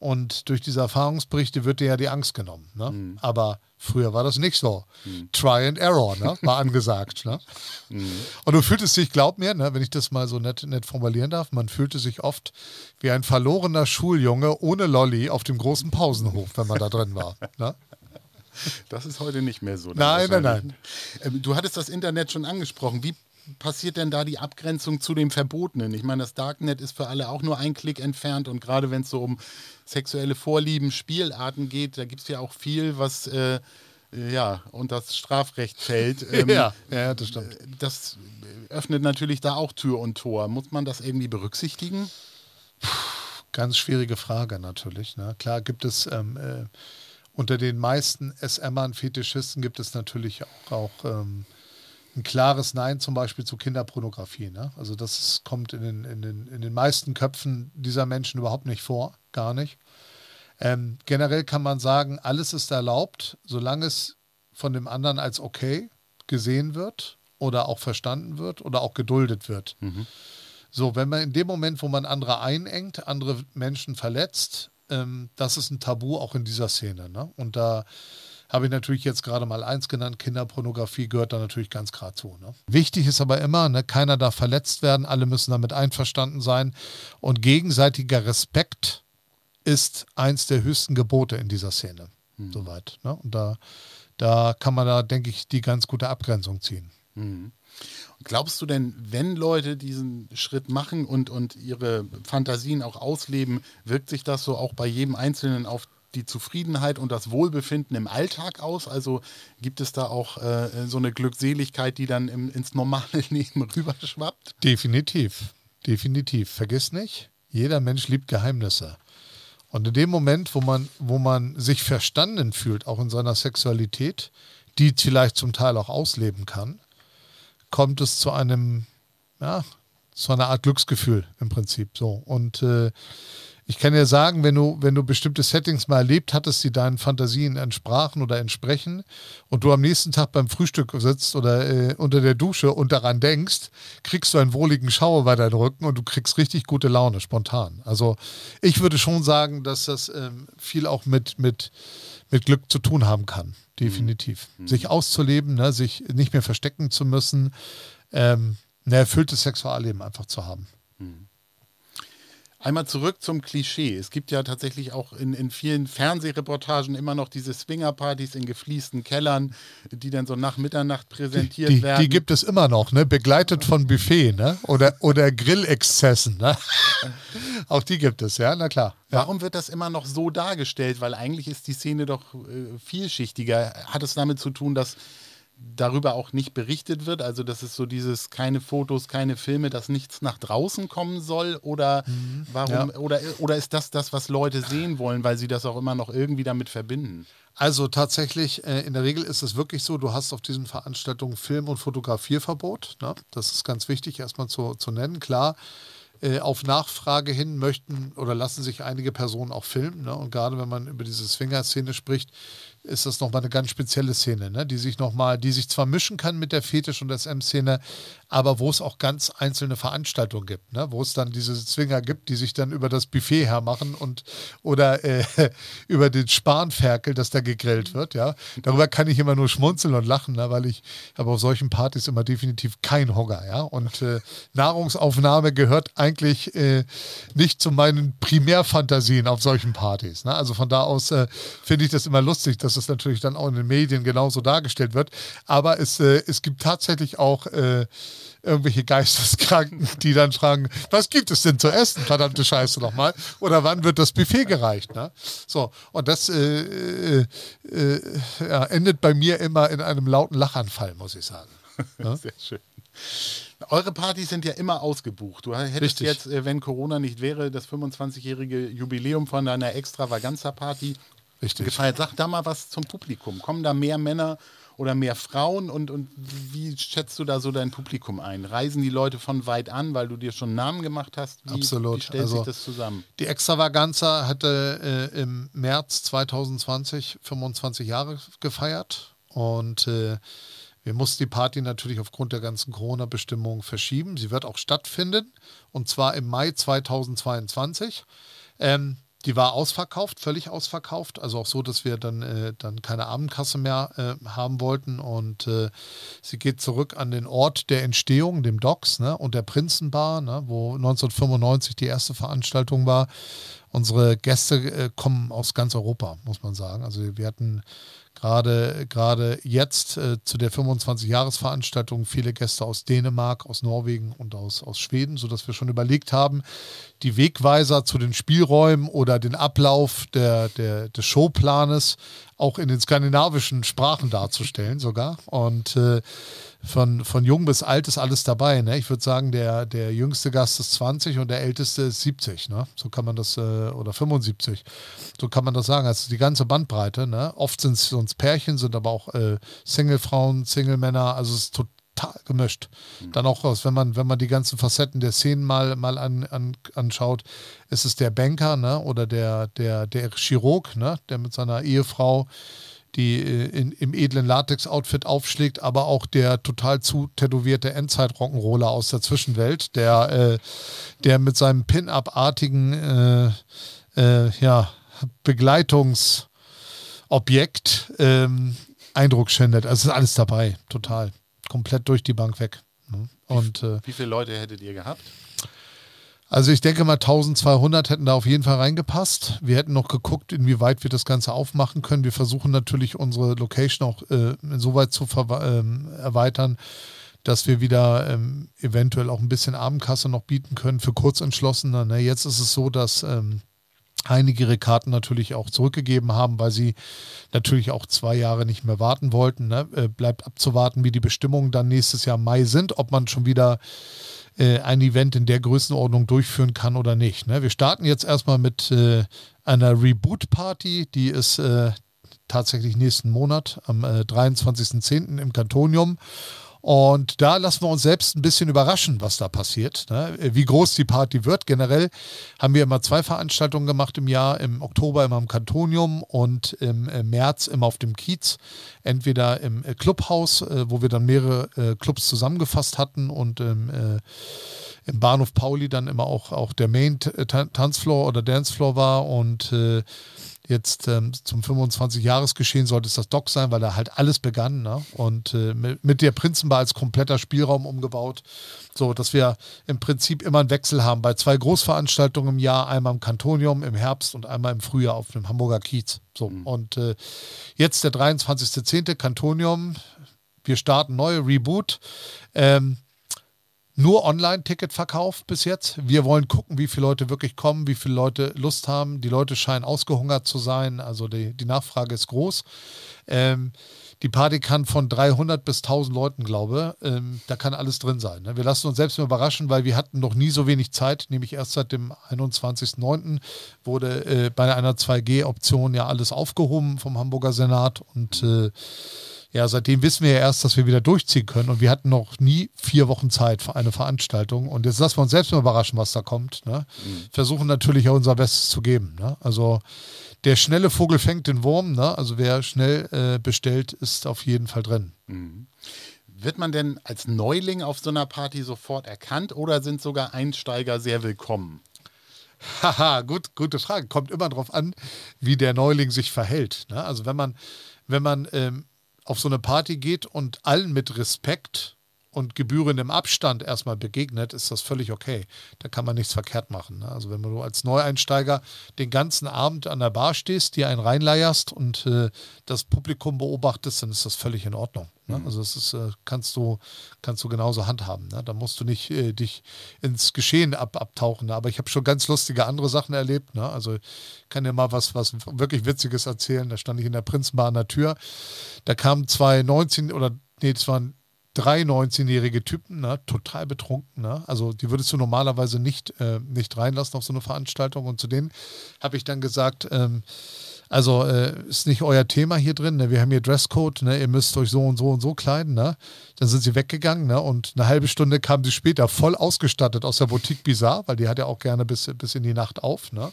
Und durch diese Erfahrungsberichte wird dir ja die Angst genommen. Ne? Mhm. Aber früher war das nicht so. Mhm. Try and Error ne? war angesagt. Ne? Mhm. Und du fühltest dich, glaub mir, ne, wenn ich das mal so nett, nett formulieren darf, man fühlte sich oft wie ein verlorener Schuljunge ohne Lolli auf dem großen Pausenhof, wenn man da drin war. Ne? Das ist heute nicht mehr so. Nein, nein, nein. Ähm, du hattest das Internet schon angesprochen. Wie passiert denn da die Abgrenzung zu dem Verbotenen? Ich meine, das Darknet ist für alle auch nur ein Klick entfernt und gerade wenn es so um sexuelle Vorlieben, Spielarten geht, da gibt es ja auch viel, was äh, ja unter das Strafrecht fällt. <laughs> Ähm, ja, ja, das stimmt. Das öffnet natürlich da auch Tür und Tor. Muss man das irgendwie berücksichtigen? Ganz schwierige Frage natürlich. Ne? Klar gibt es ähm, äh, unter den meisten SMern, Fetischisten gibt es natürlich auch, auch ähm, ein klares Nein zum Beispiel zu Kinderpornografie. Ne? Also das kommt in den, in, den, in den meisten Köpfen dieser Menschen überhaupt nicht vor, gar nicht. Ähm, generell kann man sagen, alles ist erlaubt, solange es von dem anderen als okay gesehen wird oder auch verstanden wird oder auch geduldet wird. Mhm. So, wenn man in dem Moment, wo man andere einengt, andere Menschen verletzt, ähm, das ist ein Tabu auch in dieser Szene. Ne? Und da habe ich natürlich jetzt gerade mal eins genannt, Kinderpornografie gehört da natürlich ganz klar zu. Ne? Wichtig ist aber immer, ne, keiner darf verletzt werden, alle müssen damit einverstanden sein und gegenseitiger Respekt ist eins der höchsten Gebote in dieser Szene. Mhm. Soweit. Ne? Und da, da kann man da, denke ich, die ganz gute Abgrenzung ziehen. Mhm. Glaubst du denn, wenn Leute diesen Schritt machen und, und ihre Fantasien auch ausleben, wirkt sich das so auch bei jedem Einzelnen auf die Zufriedenheit und das Wohlbefinden im Alltag aus? Also gibt es da auch äh, so eine Glückseligkeit, die dann im, ins normale <laughs> Leben rüberschwappt? Definitiv, definitiv. Vergiss nicht, jeder Mensch liebt Geheimnisse. Und in dem Moment, wo man, wo man sich verstanden fühlt, auch in seiner Sexualität, die vielleicht zum Teil auch ausleben kann, kommt es zu einem, ja, zu einer Art Glücksgefühl im Prinzip. So. Und äh, ich kann dir sagen, wenn du, wenn du bestimmte Settings mal erlebt hattest, die deinen Fantasien entsprachen oder entsprechen und du am nächsten Tag beim Frühstück sitzt oder äh, unter der Dusche und daran denkst, kriegst du einen wohligen Schauer bei deinem Rücken und du kriegst richtig gute Laune spontan. Also ich würde schon sagen, dass das ähm, viel auch mit, mit, mit Glück zu tun haben kann. Definitiv. Mhm. Sich auszuleben, ne, sich nicht mehr verstecken zu müssen, ähm, ein erfülltes Sexualleben einfach zu haben. Einmal zurück zum Klischee. Es gibt ja tatsächlich auch in, in vielen Fernsehreportagen immer noch diese Swingerpartys in gefliesten Kellern, die dann so nach Mitternacht präsentiert die, die, werden. Die gibt es immer noch, ne? begleitet von Buffet ne? oder, oder Grillexzessen. Ne? <laughs> auch die gibt es, ja, na klar. Ja. Warum wird das immer noch so dargestellt? Weil eigentlich ist die Szene doch äh, vielschichtiger. Hat es damit zu tun, dass darüber auch nicht berichtet wird? Also, dass es so dieses keine Fotos, keine Filme, dass nichts nach draußen kommen soll? Oder mhm. warum, ja. oder, oder ist das das, was Leute sehen wollen, weil sie das auch immer noch irgendwie damit verbinden? Also tatsächlich, äh, in der Regel ist es wirklich so, du hast auf diesen Veranstaltungen Film- und Fotografierverbot. Ne? Das ist ganz wichtig erstmal zu, zu nennen. Klar, äh, auf Nachfrage hin möchten oder lassen sich einige Personen auch filmen. Ne? Und gerade wenn man über diese Swinger-Szene spricht, ist das nochmal eine ganz spezielle Szene, ne? die sich nochmal, die sich zwar mischen kann mit der Fetisch- und SM-Szene, aber wo es auch ganz einzelne Veranstaltungen gibt, ne? wo es dann diese Zwinger gibt, die sich dann über das Buffet hermachen und oder äh, <laughs> über den Spanferkel, das da gegrillt wird. Ja? Darüber kann ich immer nur schmunzeln und lachen, ne? weil ich habe auf solchen Partys immer definitiv kein Hunger. Ja? Und äh, Nahrungsaufnahme gehört eigentlich äh, nicht zu meinen Primärfantasien auf solchen Partys. Ne? Also von da aus äh, finde ich das immer lustig, dass dass es natürlich dann auch in den Medien genauso dargestellt wird. Aber es, äh, es gibt tatsächlich auch äh, irgendwelche Geisteskranken, <laughs> die dann fragen, was gibt es denn zu essen, verdammte Scheiße nochmal? Oder wann wird das Buffet gereicht? Ne? So, und das äh, äh, äh ja, endet bei mir immer in einem lauten Lachanfall, muss ich sagen. <laughs> Ne? Sehr schön. Eure Partys sind ja immer ausgebucht. Du hättest Richtig. jetzt, äh, wenn Corona nicht wäre, das 25-jährige Jubiläum von deiner Extravaganza-Party Richtig. gefeiert. Sag da mal was zum Publikum. Kommen da mehr Männer oder mehr Frauen und, und wie schätzt du da so dein Publikum ein? Reisen die Leute von weit an, weil du dir schon einen Namen gemacht hast? Wie, Absolut. Wie stellt also, sich das zusammen? Die Extravaganza hatte äh, im März 2020 25 Jahre gefeiert und äh, wir mussten die Party natürlich aufgrund der ganzen Corona-Bestimmungen verschieben. Sie wird auch stattfinden und zwar im Mai 2022. Ähm, Die war ausverkauft, völlig ausverkauft. Also auch so, dass wir dann, äh, dann keine Abendkasse mehr äh, haben wollten. Und äh, sie geht zurück an den Ort der Entstehung, dem Docks ne, und der Prinzenbar, ne, wo 1995 die erste Veranstaltung war. Unsere Gäste äh, kommen aus ganz Europa, muss man sagen. Also wir hatten gerade gerade jetzt äh, zu der 25-Jahres-Veranstaltung viele Gäste aus Dänemark, aus Norwegen und aus, aus Schweden, sodass wir schon überlegt haben, die Wegweiser zu den Spielräumen oder den Ablauf der, der, des Showplanes auch in den skandinavischen Sprachen darzustellen sogar. Und äh, von, von jung bis alt ist alles dabei. Ne? Ich würde sagen, der, der jüngste Gast ist 20 und der älteste ist 70. Ne? So kann man das, äh, oder 75. So kann man das sagen. Also die ganze Bandbreite. Ne? Oft sind es sonst Pärchen, sind aber auch äh, Single-Frauen, Single-Männer. Also es ist total gemischt. Dann auch wenn man, wenn man die ganzen Facetten der Szenen mal, mal an, an, anschaut, ist es der Banker ne? oder der, der, der Chirurg, ne? der mit seiner Ehefrau die äh, in, im edlen Latex-Outfit aufschlägt, aber auch der total zu tätowierte Endzeit-Rock'n'Roller aus der Zwischenwelt, der, äh, der mit seinem Pin-Up-artigen äh, äh, ja, Begleitungsobjekt ähm, Eindruck schindet. Also ist alles dabei, total. Komplett durch die Bank weg. Ne? Und, wie, wie viele Leute hättet ihr gehabt? Also ich denke mal 1200 hätten da auf jeden Fall reingepasst. Wir hätten noch geguckt, inwieweit wir das Ganze aufmachen können. Wir versuchen natürlich unsere Location auch äh, insoweit zu ähm, erweitern, dass wir wieder ähm, eventuell auch ein bisschen Abendkasse noch bieten können für Kurzentschlossene. Ne? Jetzt ist es so, dass ähm, einige ihre Karten natürlich auch zurückgegeben haben, weil sie natürlich auch zwei Jahre nicht mehr warten wollten. Ne? Äh, bleibt abzuwarten, wie die Bestimmungen dann nächstes Jahr Mai sind, ob man schon wieder äh, ein Event in der Größenordnung durchführen kann oder nicht. Ne? Wir starten jetzt erstmal mit äh, einer Reboot-Party, die ist äh, tatsächlich nächsten Monat am äh, 23.10. im Kantonium. Und da lassen wir uns selbst ein bisschen überraschen, was da passiert, ne? wie groß die Party wird. Generell haben wir immer zwei Veranstaltungen gemacht im Jahr, im Oktober immer im Kantonium und im März immer auf dem Kiez. Entweder im äh, Clubhaus, äh, wo wir dann mehrere äh, Clubs zusammengefasst hatten und im, im Bahnhof Pauli dann immer auch, auch der Main-Tanzfloor oder Dancefloor war und Jetzt ähm, zum 25-Jahres-Geschehen sollte es das Dock sein, weil da halt alles begann. Ne? Und äh, mit, der Prinzenbar als kompletter Spielraum umgebaut. So, dass wir im Prinzip immer einen Wechsel haben bei zwei Großveranstaltungen im Jahr, einmal im Kantonium im Herbst und einmal im Frühjahr auf dem Hamburger Kiez. So, mhm. und äh, jetzt der 23.10. Kantonium. Wir starten neue Reboot. Ähm, nur Online-Ticketverkauf bis jetzt. Wir wollen gucken, wie viele Leute wirklich kommen, wie viele Leute Lust haben. Die Leute scheinen ausgehungert zu sein, also die, die Nachfrage ist groß. Ähm, die Party kann von 300 bis 1000 Leuten, glaube. Ähm, da kann alles drin sein. Ne? Wir lassen uns selbst überraschen, weil wir hatten noch nie so wenig Zeit, nämlich erst seit dem 21.09. wurde äh, bei einer 2G-Option ja alles aufgehoben vom Hamburger Senat und äh, ja, seitdem wissen wir ja erst, dass wir wieder durchziehen können und wir hatten noch nie vier Wochen Zeit für eine Veranstaltung und jetzt lassen wir uns selbst mal überraschen, was da kommt. Ne? Mhm. Versuchen natürlich auch unser Bestes zu geben. Ne? Also der schnelle Vogel fängt den Wurm, ne? also wer schnell äh, bestellt, ist auf jeden Fall drin. Mhm. Wird man denn als Neuling auf so einer Party sofort erkannt oder sind sogar Einsteiger sehr willkommen? <laughs> Haha, gut, gute Frage. Kommt immer darauf an, wie der Neuling sich verhält. Ne? Also wenn man, wenn man ähm, auf so eine Party geht und allen mit Respekt und gebührendem Abstand erstmal begegnet, ist das völlig okay. Da kann man nichts verkehrt machen. Ne? Also wenn du als Neueinsteiger den ganzen Abend an der Bar stehst, dir einen reinleierst und äh, das Publikum beobachtest, dann ist das völlig in Ordnung. Ne? Mhm. Also das ist, äh, kannst du, kannst du genauso handhaben. Ne? Da musst du nicht äh, dich ins Geschehen ab, abtauchen. Ne? Aber ich habe schon ganz lustige andere Sachen erlebt. Ne? Also ich kann dir mal was, was wirklich Witziges erzählen. Da stand ich in der Prinzenbar an der Tür. Da kamen zwei 19 oder nee, das waren drei 19-jährige Typen, ne, total betrunken. Ne? Also die würdest du normalerweise nicht, äh, nicht reinlassen auf so eine Veranstaltung. Und zu denen habe ich dann gesagt, ähm, also äh, ist nicht euer Thema hier drin. Ne? Wir haben hier Dresscode, ne? ihr müsst euch so und so und so kleiden. Ne? Dann sind sie weggegangen ne? und eine halbe Stunde kamen sie später voll ausgestattet aus der Boutique Bizarre, weil die hat ja auch gerne bis, bis in die Nacht auf. Ne?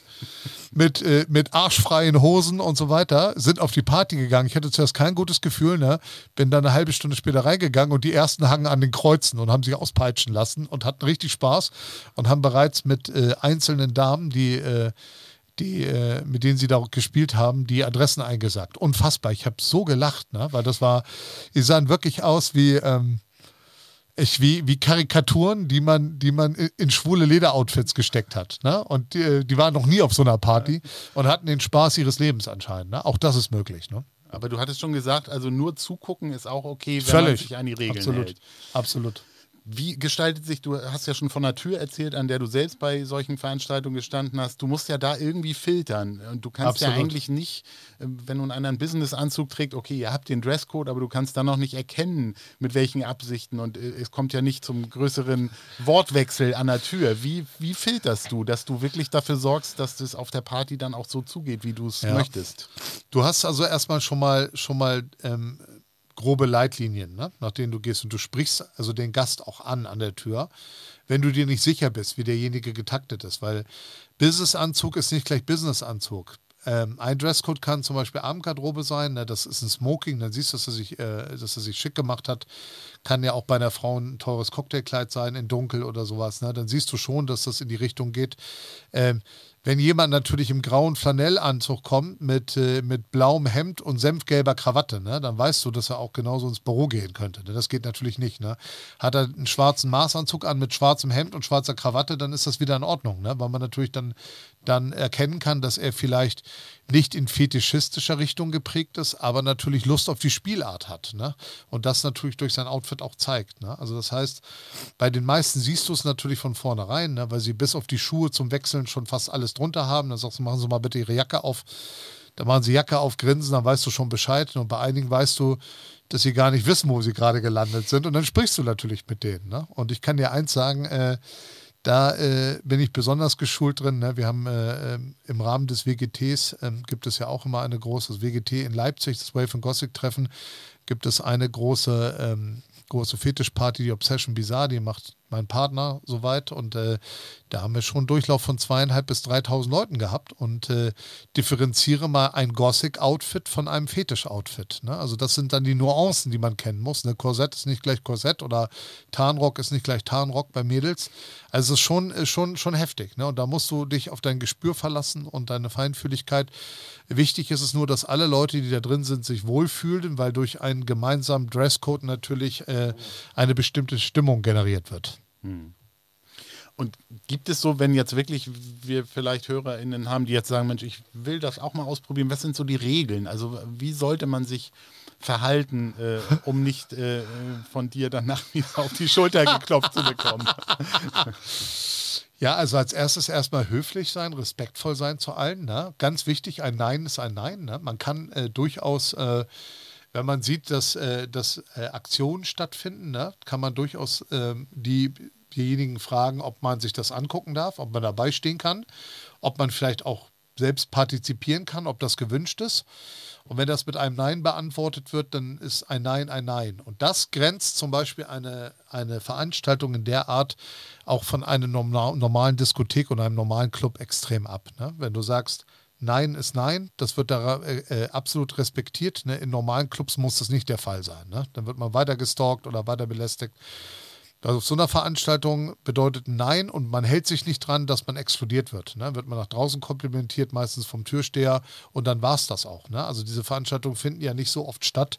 mit, äh, mit arschfreien Hosen und so weiter, sind auf die Party gegangen. Ich hatte zuerst kein gutes Gefühl, ne? bin dann eine halbe Stunde später reingegangen und die ersten hangen an den Kreuzen und haben sich auspeitschen lassen und hatten richtig Spaß und haben bereits mit äh, einzelnen Damen, die äh, die, äh, mit denen sie da gespielt haben, die Adressen eingesagt. Unfassbar. Ich habe so gelacht, ne? weil das war, die sahen wirklich aus wie, ähm, ich, wie, wie Karikaturen, die man, die man in schwule Lederoutfits gesteckt hat. Ne? Und die, die waren noch nie auf so einer Party und hatten den Spaß ihres Lebens anscheinend. Ne? Auch das ist möglich. Ne? Aber du hattest schon gesagt, also nur zugucken ist auch okay, wenn Völlig. man sich an die Regeln Absolut. hält. Absolut. Wie gestaltet sich, du hast ja schon von einer Tür erzählt, an der du selbst bei solchen Veranstaltungen gestanden hast. Du musst ja da irgendwie filtern. Und du kannst ja Absolut. eigentlich nicht, äh, wenn nun einer einen Businessanzug trägt, okay, ihr habt den Dresscode, aber du kannst dann noch nicht erkennen, mit welchen Absichten. Und äh, es kommt ja nicht zum größeren Wortwechsel an der Tür. Wie, wie filterst du, dass du wirklich dafür sorgst, dass das auf der Party dann auch so zugeht, wie du es Ja. möchtest? Du hast also erstmal schon mal schon mal ähm, grobe Leitlinien, ne? nach denen du gehst und du sprichst also den Gast auch an an der Tür, wenn du dir nicht sicher bist, wie derjenige getaktet ist, weil Businessanzug ist nicht gleich Businessanzug. Ähm, ein Dresscode kann zum Beispiel Abendgarderobe sein, ne? das ist ein Smoking, dann siehst du, dass er, sich, äh, dass er sich schick gemacht hat. Kann ja auch bei einer Frau ein teures Cocktailkleid sein, in dunkel oder sowas. Ne? Dann siehst du schon, dass das in die Richtung geht. Ähm, wenn jemand natürlich im grauen Flanellanzug kommt mit, äh, mit blauem Hemd und senfgelber Krawatte, ne, dann weißt du, dass er auch genauso ins Büro gehen könnte. Ne? Das geht natürlich nicht. Ne? Hat er einen schwarzen Maßanzug an mit schwarzem Hemd und schwarzer Krawatte, dann ist das wieder in Ordnung, ne? weil man natürlich dann, dann erkennen kann, dass er vielleicht nicht in fetischistischer Richtung geprägt ist, aber natürlich Lust auf die Spielart hat. Ne? Und das natürlich durch sein Outfit auch zeigt. Ne? Also das heißt, bei den meisten siehst du es natürlich von vornherein, ne? weil sie bis auf die Schuhe zum Wechseln schon fast alles drunter haben. Dann sagst du, machen Sie mal bitte Ihre Jacke auf. Dann machen sie Jacke auf, grinsen, dann weißt du schon Bescheid. Und bei einigen weißt du, dass sie gar nicht wissen, wo sie gerade gelandet sind. Und dann sprichst du natürlich mit denen. Ne? Und ich kann dir eins sagen, äh, da äh, bin ich besonders geschult drin. Ne? Wir haben äh, ähm, im Rahmen des WGTs, ähm, gibt es ja auch immer eine große, WGT in Leipzig, das Wave and Gothic Treffen, gibt es eine große, ähm, große Fetischparty, die Obsession Bizarre, die macht mein Partner soweit. Und äh, da haben wir schon einen Durchlauf von zweieinhalb bis 3.000 Leuten gehabt und äh, differenziere mal ein Gothic-Outfit von einem Fetisch-Outfit. Ne? Also das sind dann die Nuancen, die man kennen muss. Ne? Korsett ist nicht gleich Korsett oder Tarnrock ist nicht gleich Tarnrock bei Mädels. Also es ist schon, ist schon, schon heftig. Ne? Und da musst du dich auf dein Gespür verlassen und deine Feinfühligkeit. Wichtig ist es nur, dass alle Leute, die da drin sind, sich wohlfühlen, weil durch einen gemeinsamen Dresscode natürlich äh, eine bestimmte Stimmung generiert wird. Und gibt es so, wenn jetzt wirklich wir vielleicht HörerInnen haben, die jetzt sagen, Mensch, ich will das auch mal ausprobieren, was sind so die Regeln? Also wie sollte man sich verhalten, äh, um nicht äh, von dir danach <laughs> wieder auf die Schulter geklopft zu bekommen? <laughs> Ja, also als erstes erstmal höflich sein, respektvoll sein zu allen. Ne? Ganz wichtig, ein Nein ist ein Nein. Ne? Man kann äh, durchaus, äh, wenn man sieht, dass, äh, dass äh, Aktionen stattfinden, ne? kann man durchaus ähm, die, diejenigen fragen, ob man sich das angucken darf, ob man dabei stehen kann, ob man vielleicht auch selbst partizipieren kann, ob das gewünscht ist. Und wenn das mit einem Nein beantwortet wird, dann ist ein Nein ein Nein. Und das grenzt zum Beispiel eine, eine Veranstaltung in der Art auch von einer norma- normalen Diskothek und einem normalen Club extrem ab. Ne? Wenn du sagst, Nein ist Nein, das wird da äh, äh, absolut respektiert. Ne? In normalen Clubs muss das nicht der Fall sein. Ne? Dann wird man weiter gestalkt oder weiter belästigt. Also auf so einer Veranstaltung bedeutet Nein und man hält sich nicht dran, dass man explodiert wird. Ne? Wird man nach draußen komplimentiert, meistens vom Türsteher und dann war es das auch. Ne? Also diese Veranstaltungen finden ja nicht so oft statt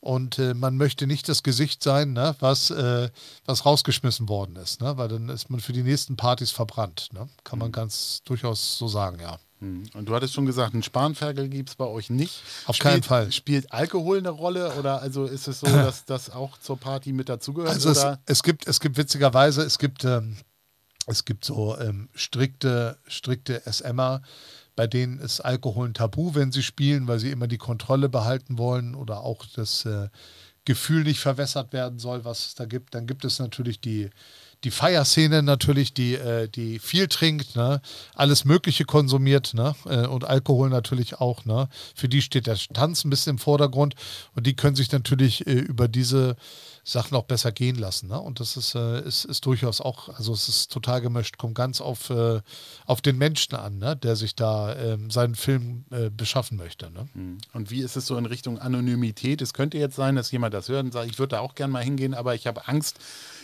und äh, man möchte nicht das Gesicht sein, ne? was, äh, was rausgeschmissen worden ist, ne? weil dann ist man für die nächsten Partys verbrannt. Ne? Kann man ganz durchaus so sagen, ja. Hm. Und du hattest schon gesagt, einen Spanferkel gibt es bei euch nicht. Auf spielt, keinen Fall. Spielt Alkohol eine Rolle oder also ist es so, dass das auch zur Party mit dazugehört? Also es, es gibt, es gibt witzigerweise, es gibt, ähm, es gibt so ähm, strikte, strikte SMer, bei denen ist Alkohol ein Tabu, wenn sie spielen, weil sie immer die Kontrolle behalten wollen oder auch das äh, Gefühl nicht verwässert werden soll, was es da gibt. Dann gibt es natürlich die, die Feierszene natürlich, die, äh, die viel trinkt, ne? alles Mögliche konsumiert ne? äh, und Alkohol natürlich auch. Ne? Für die steht der Tanz ein bisschen im Vordergrund und die können sich natürlich äh, über diese Sachen auch besser gehen lassen. Ne? Und das ist, äh, ist, ist durchaus auch, also es ist total gemischt, kommt ganz auf, äh, auf den Menschen an, ne? der sich da ähm, seinen Film äh, beschaffen möchte. Ne? Hm. Und wie ist es so in Richtung Anonymität? Es könnte jetzt sein, dass jemand das hört und sagt, ich würde da auch gerne mal hingehen, aber ich habe Angst,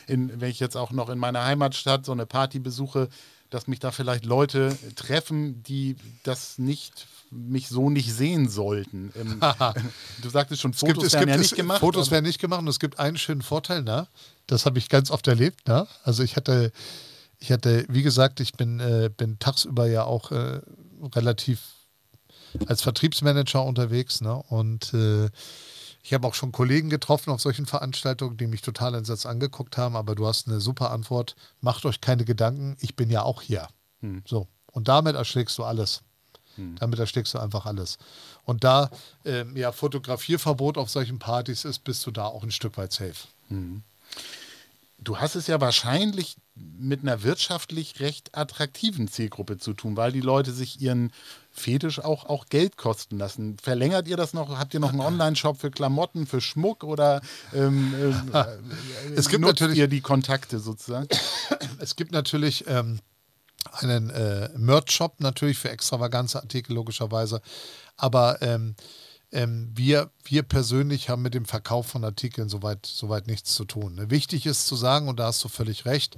in, wenn ich jetzt auch noch in meiner Heimatstadt so eine Party besuche, dass mich da vielleicht Leute treffen, die das nicht mich so nicht sehen sollten. Ähm, <laughs> <laughs> du sagtest schon, Fotos gibt, werden ja nicht gemacht. Fotos werden nicht gemacht und es gibt einen schönen Vorteil, ne? Das habe ich ganz oft erlebt, ne? Also ich hatte, ich hatte, wie gesagt, ich bin, äh, bin tagsüber ja auch äh, relativ als Vertriebsmanager unterwegs, ne? Und äh, ich habe auch schon Kollegen getroffen auf solchen Veranstaltungen, die mich total entsetzt angeguckt haben, aber du hast eine super Antwort. Macht euch keine Gedanken, ich bin ja auch hier. Hm. So. Und damit erschlägst du alles. Hm. Damit erschlägst du einfach alles. Und da ähm, ja Fotografierverbot auf solchen Partys ist, bist du da auch ein Stück weit safe. Hm. Du hast es ja wahrscheinlich mit einer wirtschaftlich recht attraktiven Zielgruppe zu tun, weil die Leute sich ihren Fetisch auch, auch Geld kosten lassen. Verlängert ihr das noch? Habt ihr noch einen Online-Shop für Klamotten, für Schmuck oder ähm, <laughs> äh, es gibt natürlich ihr die Kontakte sozusagen? <coughs> Es gibt natürlich ähm, einen äh, Merch-Shop natürlich für extravaganze Artikel logischerweise, aber ähm, ähm, wir, wir persönlich haben mit dem Verkauf von Artikeln soweit, soweit nichts zu tun. Ne? Wichtig ist zu sagen, und da hast du völlig recht,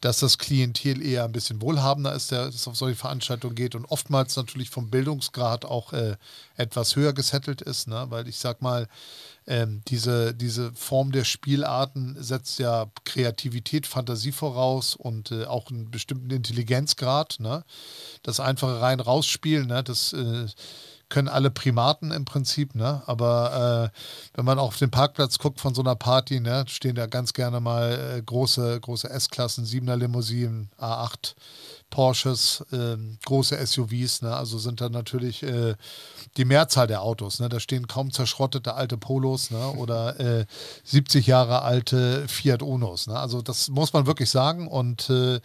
dass das Klientel eher ein bisschen wohlhabender ist, der es auf solche Veranstaltungen geht und oftmals natürlich vom Bildungsgrad auch äh, etwas höher gesettelt ist, ne? weil ich sag mal, ähm, diese, diese Form der Spielarten setzt ja Kreativität, Fantasie voraus und äh, auch einen bestimmten Intelligenzgrad. Ne? Das einfache rein rausspielen, ne? das äh, können alle Primaten im Prinzip, ne? Aber äh, wenn man auf den Parkplatz guckt von so einer Party, ne, stehen da ganz gerne mal äh, große, große S-Klassen, 7er Limousinen, A8 Porsches, äh, große SUVs, ne? Also sind da natürlich äh, die Mehrzahl der Autos, ne? Da stehen kaum zerschrottete alte Polos, ne? Oder 70 äh, Jahre alte Fiat Unos, ne? Also das muss man wirklich sagen und äh,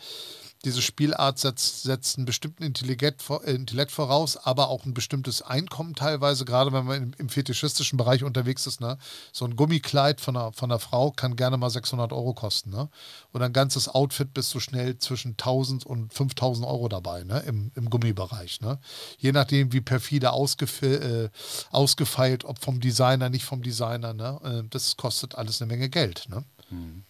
diese Spielart setzt, setzt einen bestimmten Intellekt, Intellekt voraus, aber auch ein bestimmtes Einkommen teilweise, gerade wenn man im, im fetischistischen Bereich unterwegs ist. Ne? So ein Gummikleid von einer, von einer Frau kann gerne mal 600 Euro kosten. Ne? Und ein ganzes Outfit bist du schnell zwischen 1000 und 5000 Euro dabei ne? Im, im Gummibereich. Ne? Je nachdem, wie perfide äh, ausgefeilt, ob vom Designer, nicht vom Designer. Ne? Äh, das kostet alles eine Menge Geld. Ne? Mhm.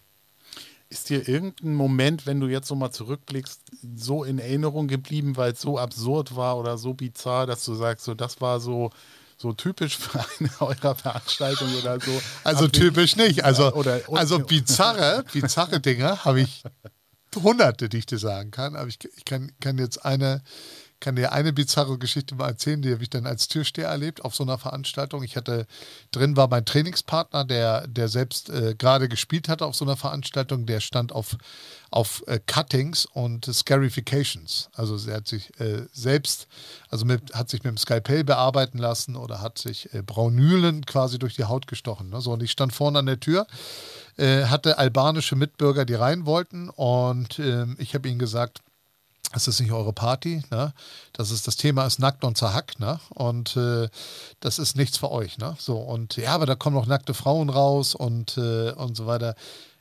Ist dir irgendein Moment, wenn du jetzt so mal zurückblickst, so in Erinnerung geblieben, weil es so absurd war oder so bizarr, dass du sagst, so das war so so typisch <laughs> für eine eurer Veranstaltung oder so? Also typisch nicht. Also, oder, oder, also bizarre, bizarre Dinge habe ich hunderte, die ich dir sagen kann. Aber ich, ich kann, kann jetzt eine kann dir eine bizarre Geschichte mal erzählen, die habe ich dann als Türsteher erlebt auf so einer Veranstaltung. Ich hatte drin war mein Trainingspartner, der, der selbst äh, gerade gespielt hatte auf so einer Veranstaltung, der stand auf, auf äh, Cuttings und Scarifications. Also er hat sich äh, selbst, also mit, hat sich mit dem Skalpell bearbeiten lassen oder hat sich äh, Braunülen quasi durch die Haut gestochen. Ne? So, und ich stand vorne an der Tür äh, hatte albanische Mitbürger, die rein wollten. Und äh, ich habe ihnen gesagt, das ist nicht eure Party, ne? Das ist das Thema ist nackt und zerhackt, ne? Und äh, das ist nichts für euch, ne? So und ja, aber da kommen noch nackte Frauen raus und äh, und so weiter.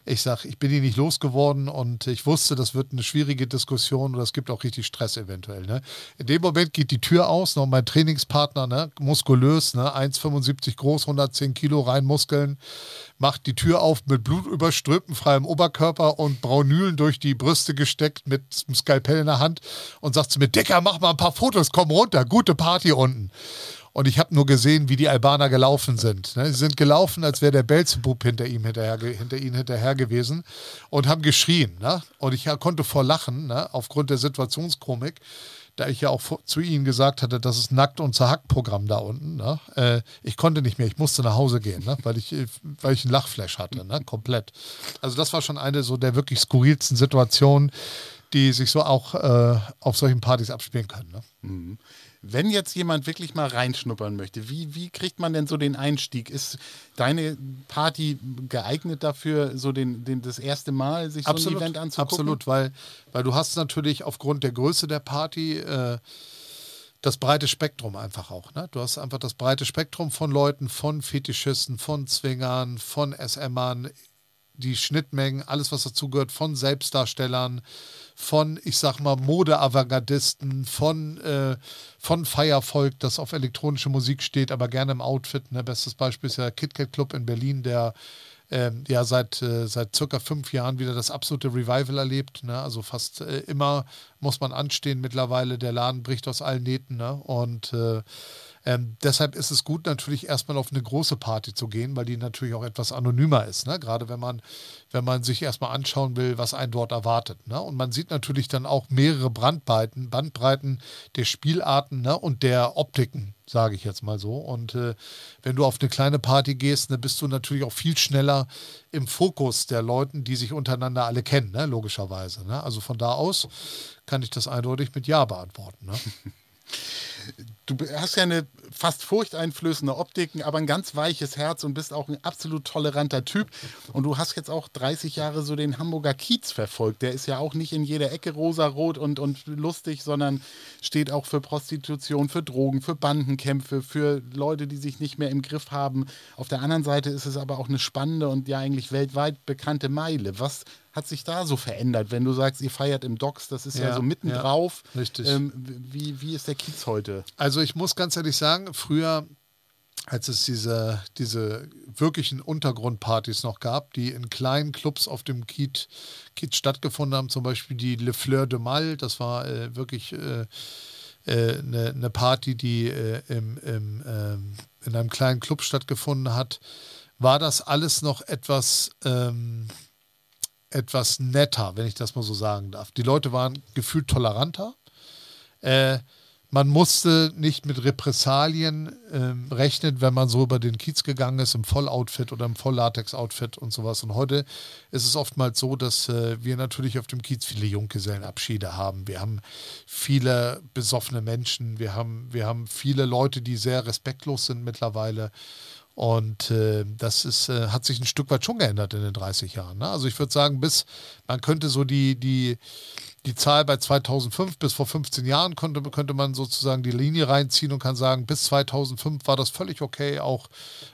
Ich sage, ich bin die nicht losgeworden und ich wusste, das wird eine schwierige Diskussion oder es gibt auch richtig Stress eventuell. Ne? In dem Moment geht die Tür aus, noch mein Trainingspartner, ne? muskulös, ne? 1,75 groß, 110 Kilo rein Muskeln, macht die Tür auf mit blutüberströmtem freiem Oberkörper und Braunülen durch die Brüste gesteckt mit einem Skalpell in der Hand und sagt zu mir, Dicker, mach mal ein paar Fotos, komm runter, gute Party unten. Und ich habe nur gesehen, wie die Albaner gelaufen sind. Ne? Sie sind gelaufen, als wäre der Belzebub hinter ihm hinterher, hinter ihnen hinterher gewesen und haben geschrien. Ne? Und ich konnte vor Lachen, ne? aufgrund der Situationskomik, da ich ja auch zu ihnen gesagt hatte, das ist Nackt- und Zerhackt-Programm da unten. Ne? Äh, ich konnte nicht mehr, ich musste nach Hause gehen, ne? weil, ich, weil ich einen Lachflash hatte, ne? komplett. Also das war schon eine so der wirklich skurrilsten Situationen, die sich so auch äh, auf solchen Partys abspielen können. Ne? Mhm. Wenn jetzt jemand wirklich mal reinschnuppern möchte, wie, wie kriegt man denn so den Einstieg? Ist deine Party geeignet dafür, so den, den, das erste Mal sich absolut, so ein Event anzugucken? Absolut, weil, weil du hast natürlich aufgrund der Größe der Party äh, das breite Spektrum einfach auch. Ne? Du hast einfach das breite Spektrum von Leuten, von Fetischisten, von Zwingern, von SMern, die Schnittmengen, alles was dazugehört, von Selbstdarstellern, von, ich sag mal, Mode-Avantgardisten, von, äh, von Feiervolk, das auf elektronische Musik steht, aber gerne im Outfit. Ne? Bestes Beispiel ist ja KitKat Club in Berlin, der ähm, ja seit, äh, seit circa fünf Jahren wieder das absolute Revival erlebt. Ne? Also fast äh, immer muss man anstehen mittlerweile. Der Laden bricht aus allen Nähten. Ne? Und äh, ähm, deshalb ist es gut, natürlich erstmal auf eine große Party zu gehen, weil die natürlich auch etwas anonymer ist. Ne? Gerade wenn man, wenn man sich erstmal anschauen will, was einen dort erwartet. Ne? Und man sieht natürlich dann auch mehrere Brandbreiten, Bandbreiten der Spielarten ne? und der Optiken, sage ich jetzt mal so. Und äh, wenn du auf eine kleine Party gehst, ne, bist du natürlich auch viel schneller im Fokus der Leuten, die sich untereinander alle kennen, ne? logischerweise. Ne? Also von da aus kann ich das eindeutig mit Ja beantworten. Ne? <laughs> du hast ja eine fast furchteinflößende Optik, aber ein ganz weiches Herz und bist auch ein absolut toleranter Typ. Und du hast jetzt auch 30 Jahre so den Hamburger Kiez verfolgt. Der ist ja auch nicht in jeder Ecke rosarot und, und lustig, sondern steht auch für Prostitution, für Drogen, für Bandenkämpfe, für Leute, die sich nicht mehr im Griff haben. Auf der anderen Seite ist es aber auch eine spannende und ja eigentlich weltweit bekannte Meile. Was hat sich da so verändert, wenn du sagst, ihr feiert im Docks, das ist ja, ja so mitten ja, drauf. Richtig. Ähm, wie, wie ist der Kiez heute? Also ich muss ganz ehrlich sagen, früher, als es diese, diese wirklichen Untergrundpartys noch gab, die in kleinen Clubs auf dem Kiez, Kiez stattgefunden haben, zum Beispiel die Le Fleur de Mal, das war äh, wirklich äh, äh, eine, eine, Party, die äh, im, im, ähm, in einem kleinen Club stattgefunden hat, war das alles noch etwas... Ähm, etwas netter, wenn ich das mal so sagen darf. Die Leute waren gefühlt toleranter. Man musste nicht mit Repressalien äh, rechnen, wenn man so über den Kiez gegangen ist, im Volloutfit oder im Volllatex-Outfit und sowas. Und heute ist es oftmals so, dass äh, wir natürlich auf dem Kiez viele Junggesellenabschiede haben. Wir haben viele besoffene Menschen. Wir haben, wir haben viele Leute, die sehr respektlos sind mittlerweile. Und äh, das ist, äh, hat sich ein Stück weit schon geändert in den 30 Jahren. Ne? Also ich würde sagen, bis man könnte so die, die, die Zahl bei 2005 bis vor 15 Jahren könnte, könnte man sozusagen die Linie reinziehen und kann sagen, bis 2005 war das völlig okay, auch,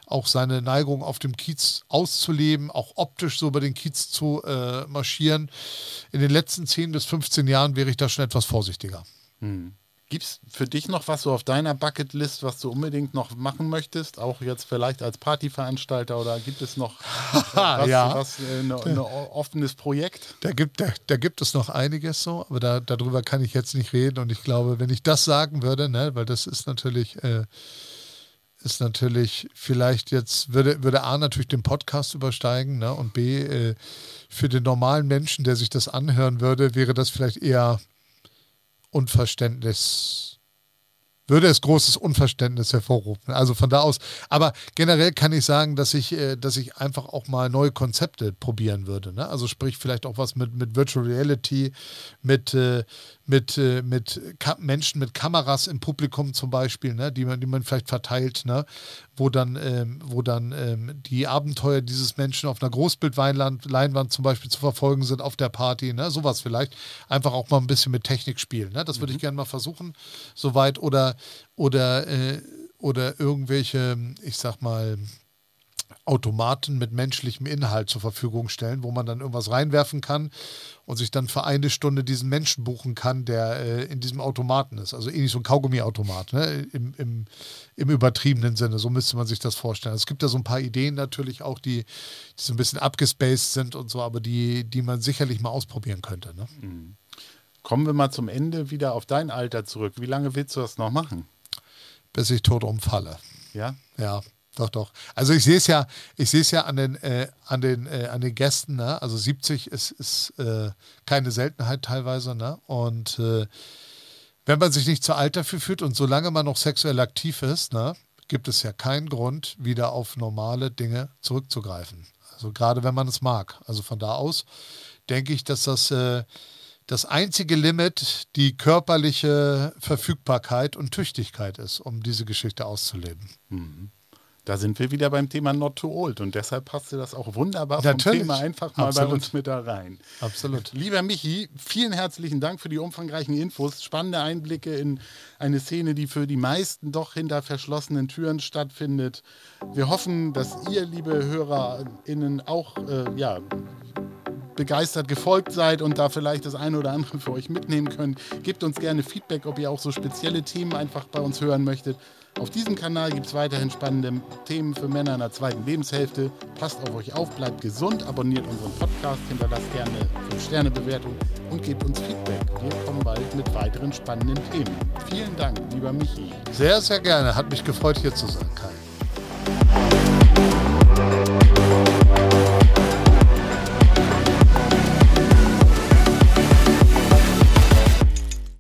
auch seine Neigung auf dem Kiez auszuleben, auch optisch so über den Kiez zu äh, marschieren. In den letzten 10 bis 15 Jahren wäre ich da schon etwas vorsichtiger. Hm. Gibt es für dich noch was so auf deiner Bucketlist, was du unbedingt noch machen möchtest? Auch jetzt vielleicht als Partyveranstalter oder gibt es noch <laughs> was, ja. was äh, ein ne, offenes Projekt? Da gibt, da, da, gibt es noch einiges so, aber da, darüber kann ich jetzt nicht reden. Und ich glaube, wenn ich das sagen würde, ne, weil das ist natürlich, äh, ist natürlich vielleicht jetzt, würde, würde A natürlich den Podcast übersteigen ne, und B, äh, für den normalen Menschen, der sich das anhören würde, wäre das vielleicht eher Unverständnis würde es großes Unverständnis hervorrufen. Also von da aus. Aber generell kann ich sagen, dass ich, äh, dass ich einfach auch mal neue Konzepte probieren würde. Ne? Also sprich vielleicht auch was mit, mit Virtual Reality, mit, äh, mit, äh, mit Menschen mit Kameras im Publikum zum Beispiel, ne? die, man, die man vielleicht verteilt, ne? wo dann, ähm, wo dann ähm, die Abenteuer dieses Menschen auf einer Großbildleinwand zum Beispiel zu verfolgen sind auf der Party. Ne? Sowas vielleicht. Einfach auch mal ein bisschen mit Technik spielen. Ne? Das würde mhm. ich gerne mal versuchen, soweit. Oder oder, äh, oder irgendwelche, ich sag mal, Automaten mit menschlichem Inhalt zur Verfügung stellen, wo man dann irgendwas reinwerfen kann und sich dann für eine Stunde diesen Menschen buchen kann, der äh, in diesem Automaten ist. Also ähnlich so ein Kaugummiautomat, ne? Im, im, im übertriebenen Sinne. So müsste man sich das vorstellen. Es gibt ja so ein paar Ideen natürlich auch, die, die so ein bisschen abgespaced sind und so, aber die, die man sicherlich mal ausprobieren könnte. Ne? Mhm. Kommen wir mal zum Ende wieder auf dein Alter zurück. Wie lange willst du das noch machen? Bis ich tot umfalle. Ja? Ja, doch, doch. Also ich sehe es ja, ich sehe es ja an den, äh, an den, äh, an den Gästen, ne? Also 70 ist, ist äh, keine Seltenheit teilweise, ne? Und äh, wenn man sich nicht zu alt dafür fühlt und solange man noch sexuell aktiv ist, ne, gibt es ja keinen Grund, wieder auf normale Dinge zurückzugreifen. Also gerade wenn man es mag. Also von da aus denke ich, dass das äh, das einzige Limit die körperliche Verfügbarkeit und Tüchtigkeit ist, um diese Geschichte auszuleben. Mhm. Da sind wir wieder beim Thema Not Too Old und deshalb passt das auch wunderbar vom Natürlich. Thema einfach mal Absolut. bei uns mit da rein. Absolut. Lieber Michi, vielen herzlichen Dank für die umfangreichen Infos, spannende Einblicke in eine Szene, die für die meisten doch hinter verschlossenen Türen stattfindet. Wir hoffen, dass ihr, liebe HörerInnen, auch äh, ja, begeistert gefolgt seid und da vielleicht das eine oder andere für euch mitnehmen könnt. Gebt uns gerne Feedback, ob ihr auch so spezielle Themen einfach bei uns hören möchtet. Auf diesem Kanal gibt es weiterhin spannende Themen für Männer in der zweiten Lebenshälfte. Passt auf euch auf, bleibt gesund, abonniert unseren Podcast, hinterlasst gerne 5-Sterne-Bewertung und gebt uns Feedback. Wir kommen bald mit weiteren spannenden Themen. Vielen Dank, lieber Michi. Sehr, sehr gerne. Hat mich gefreut, hier zu sein, Kai.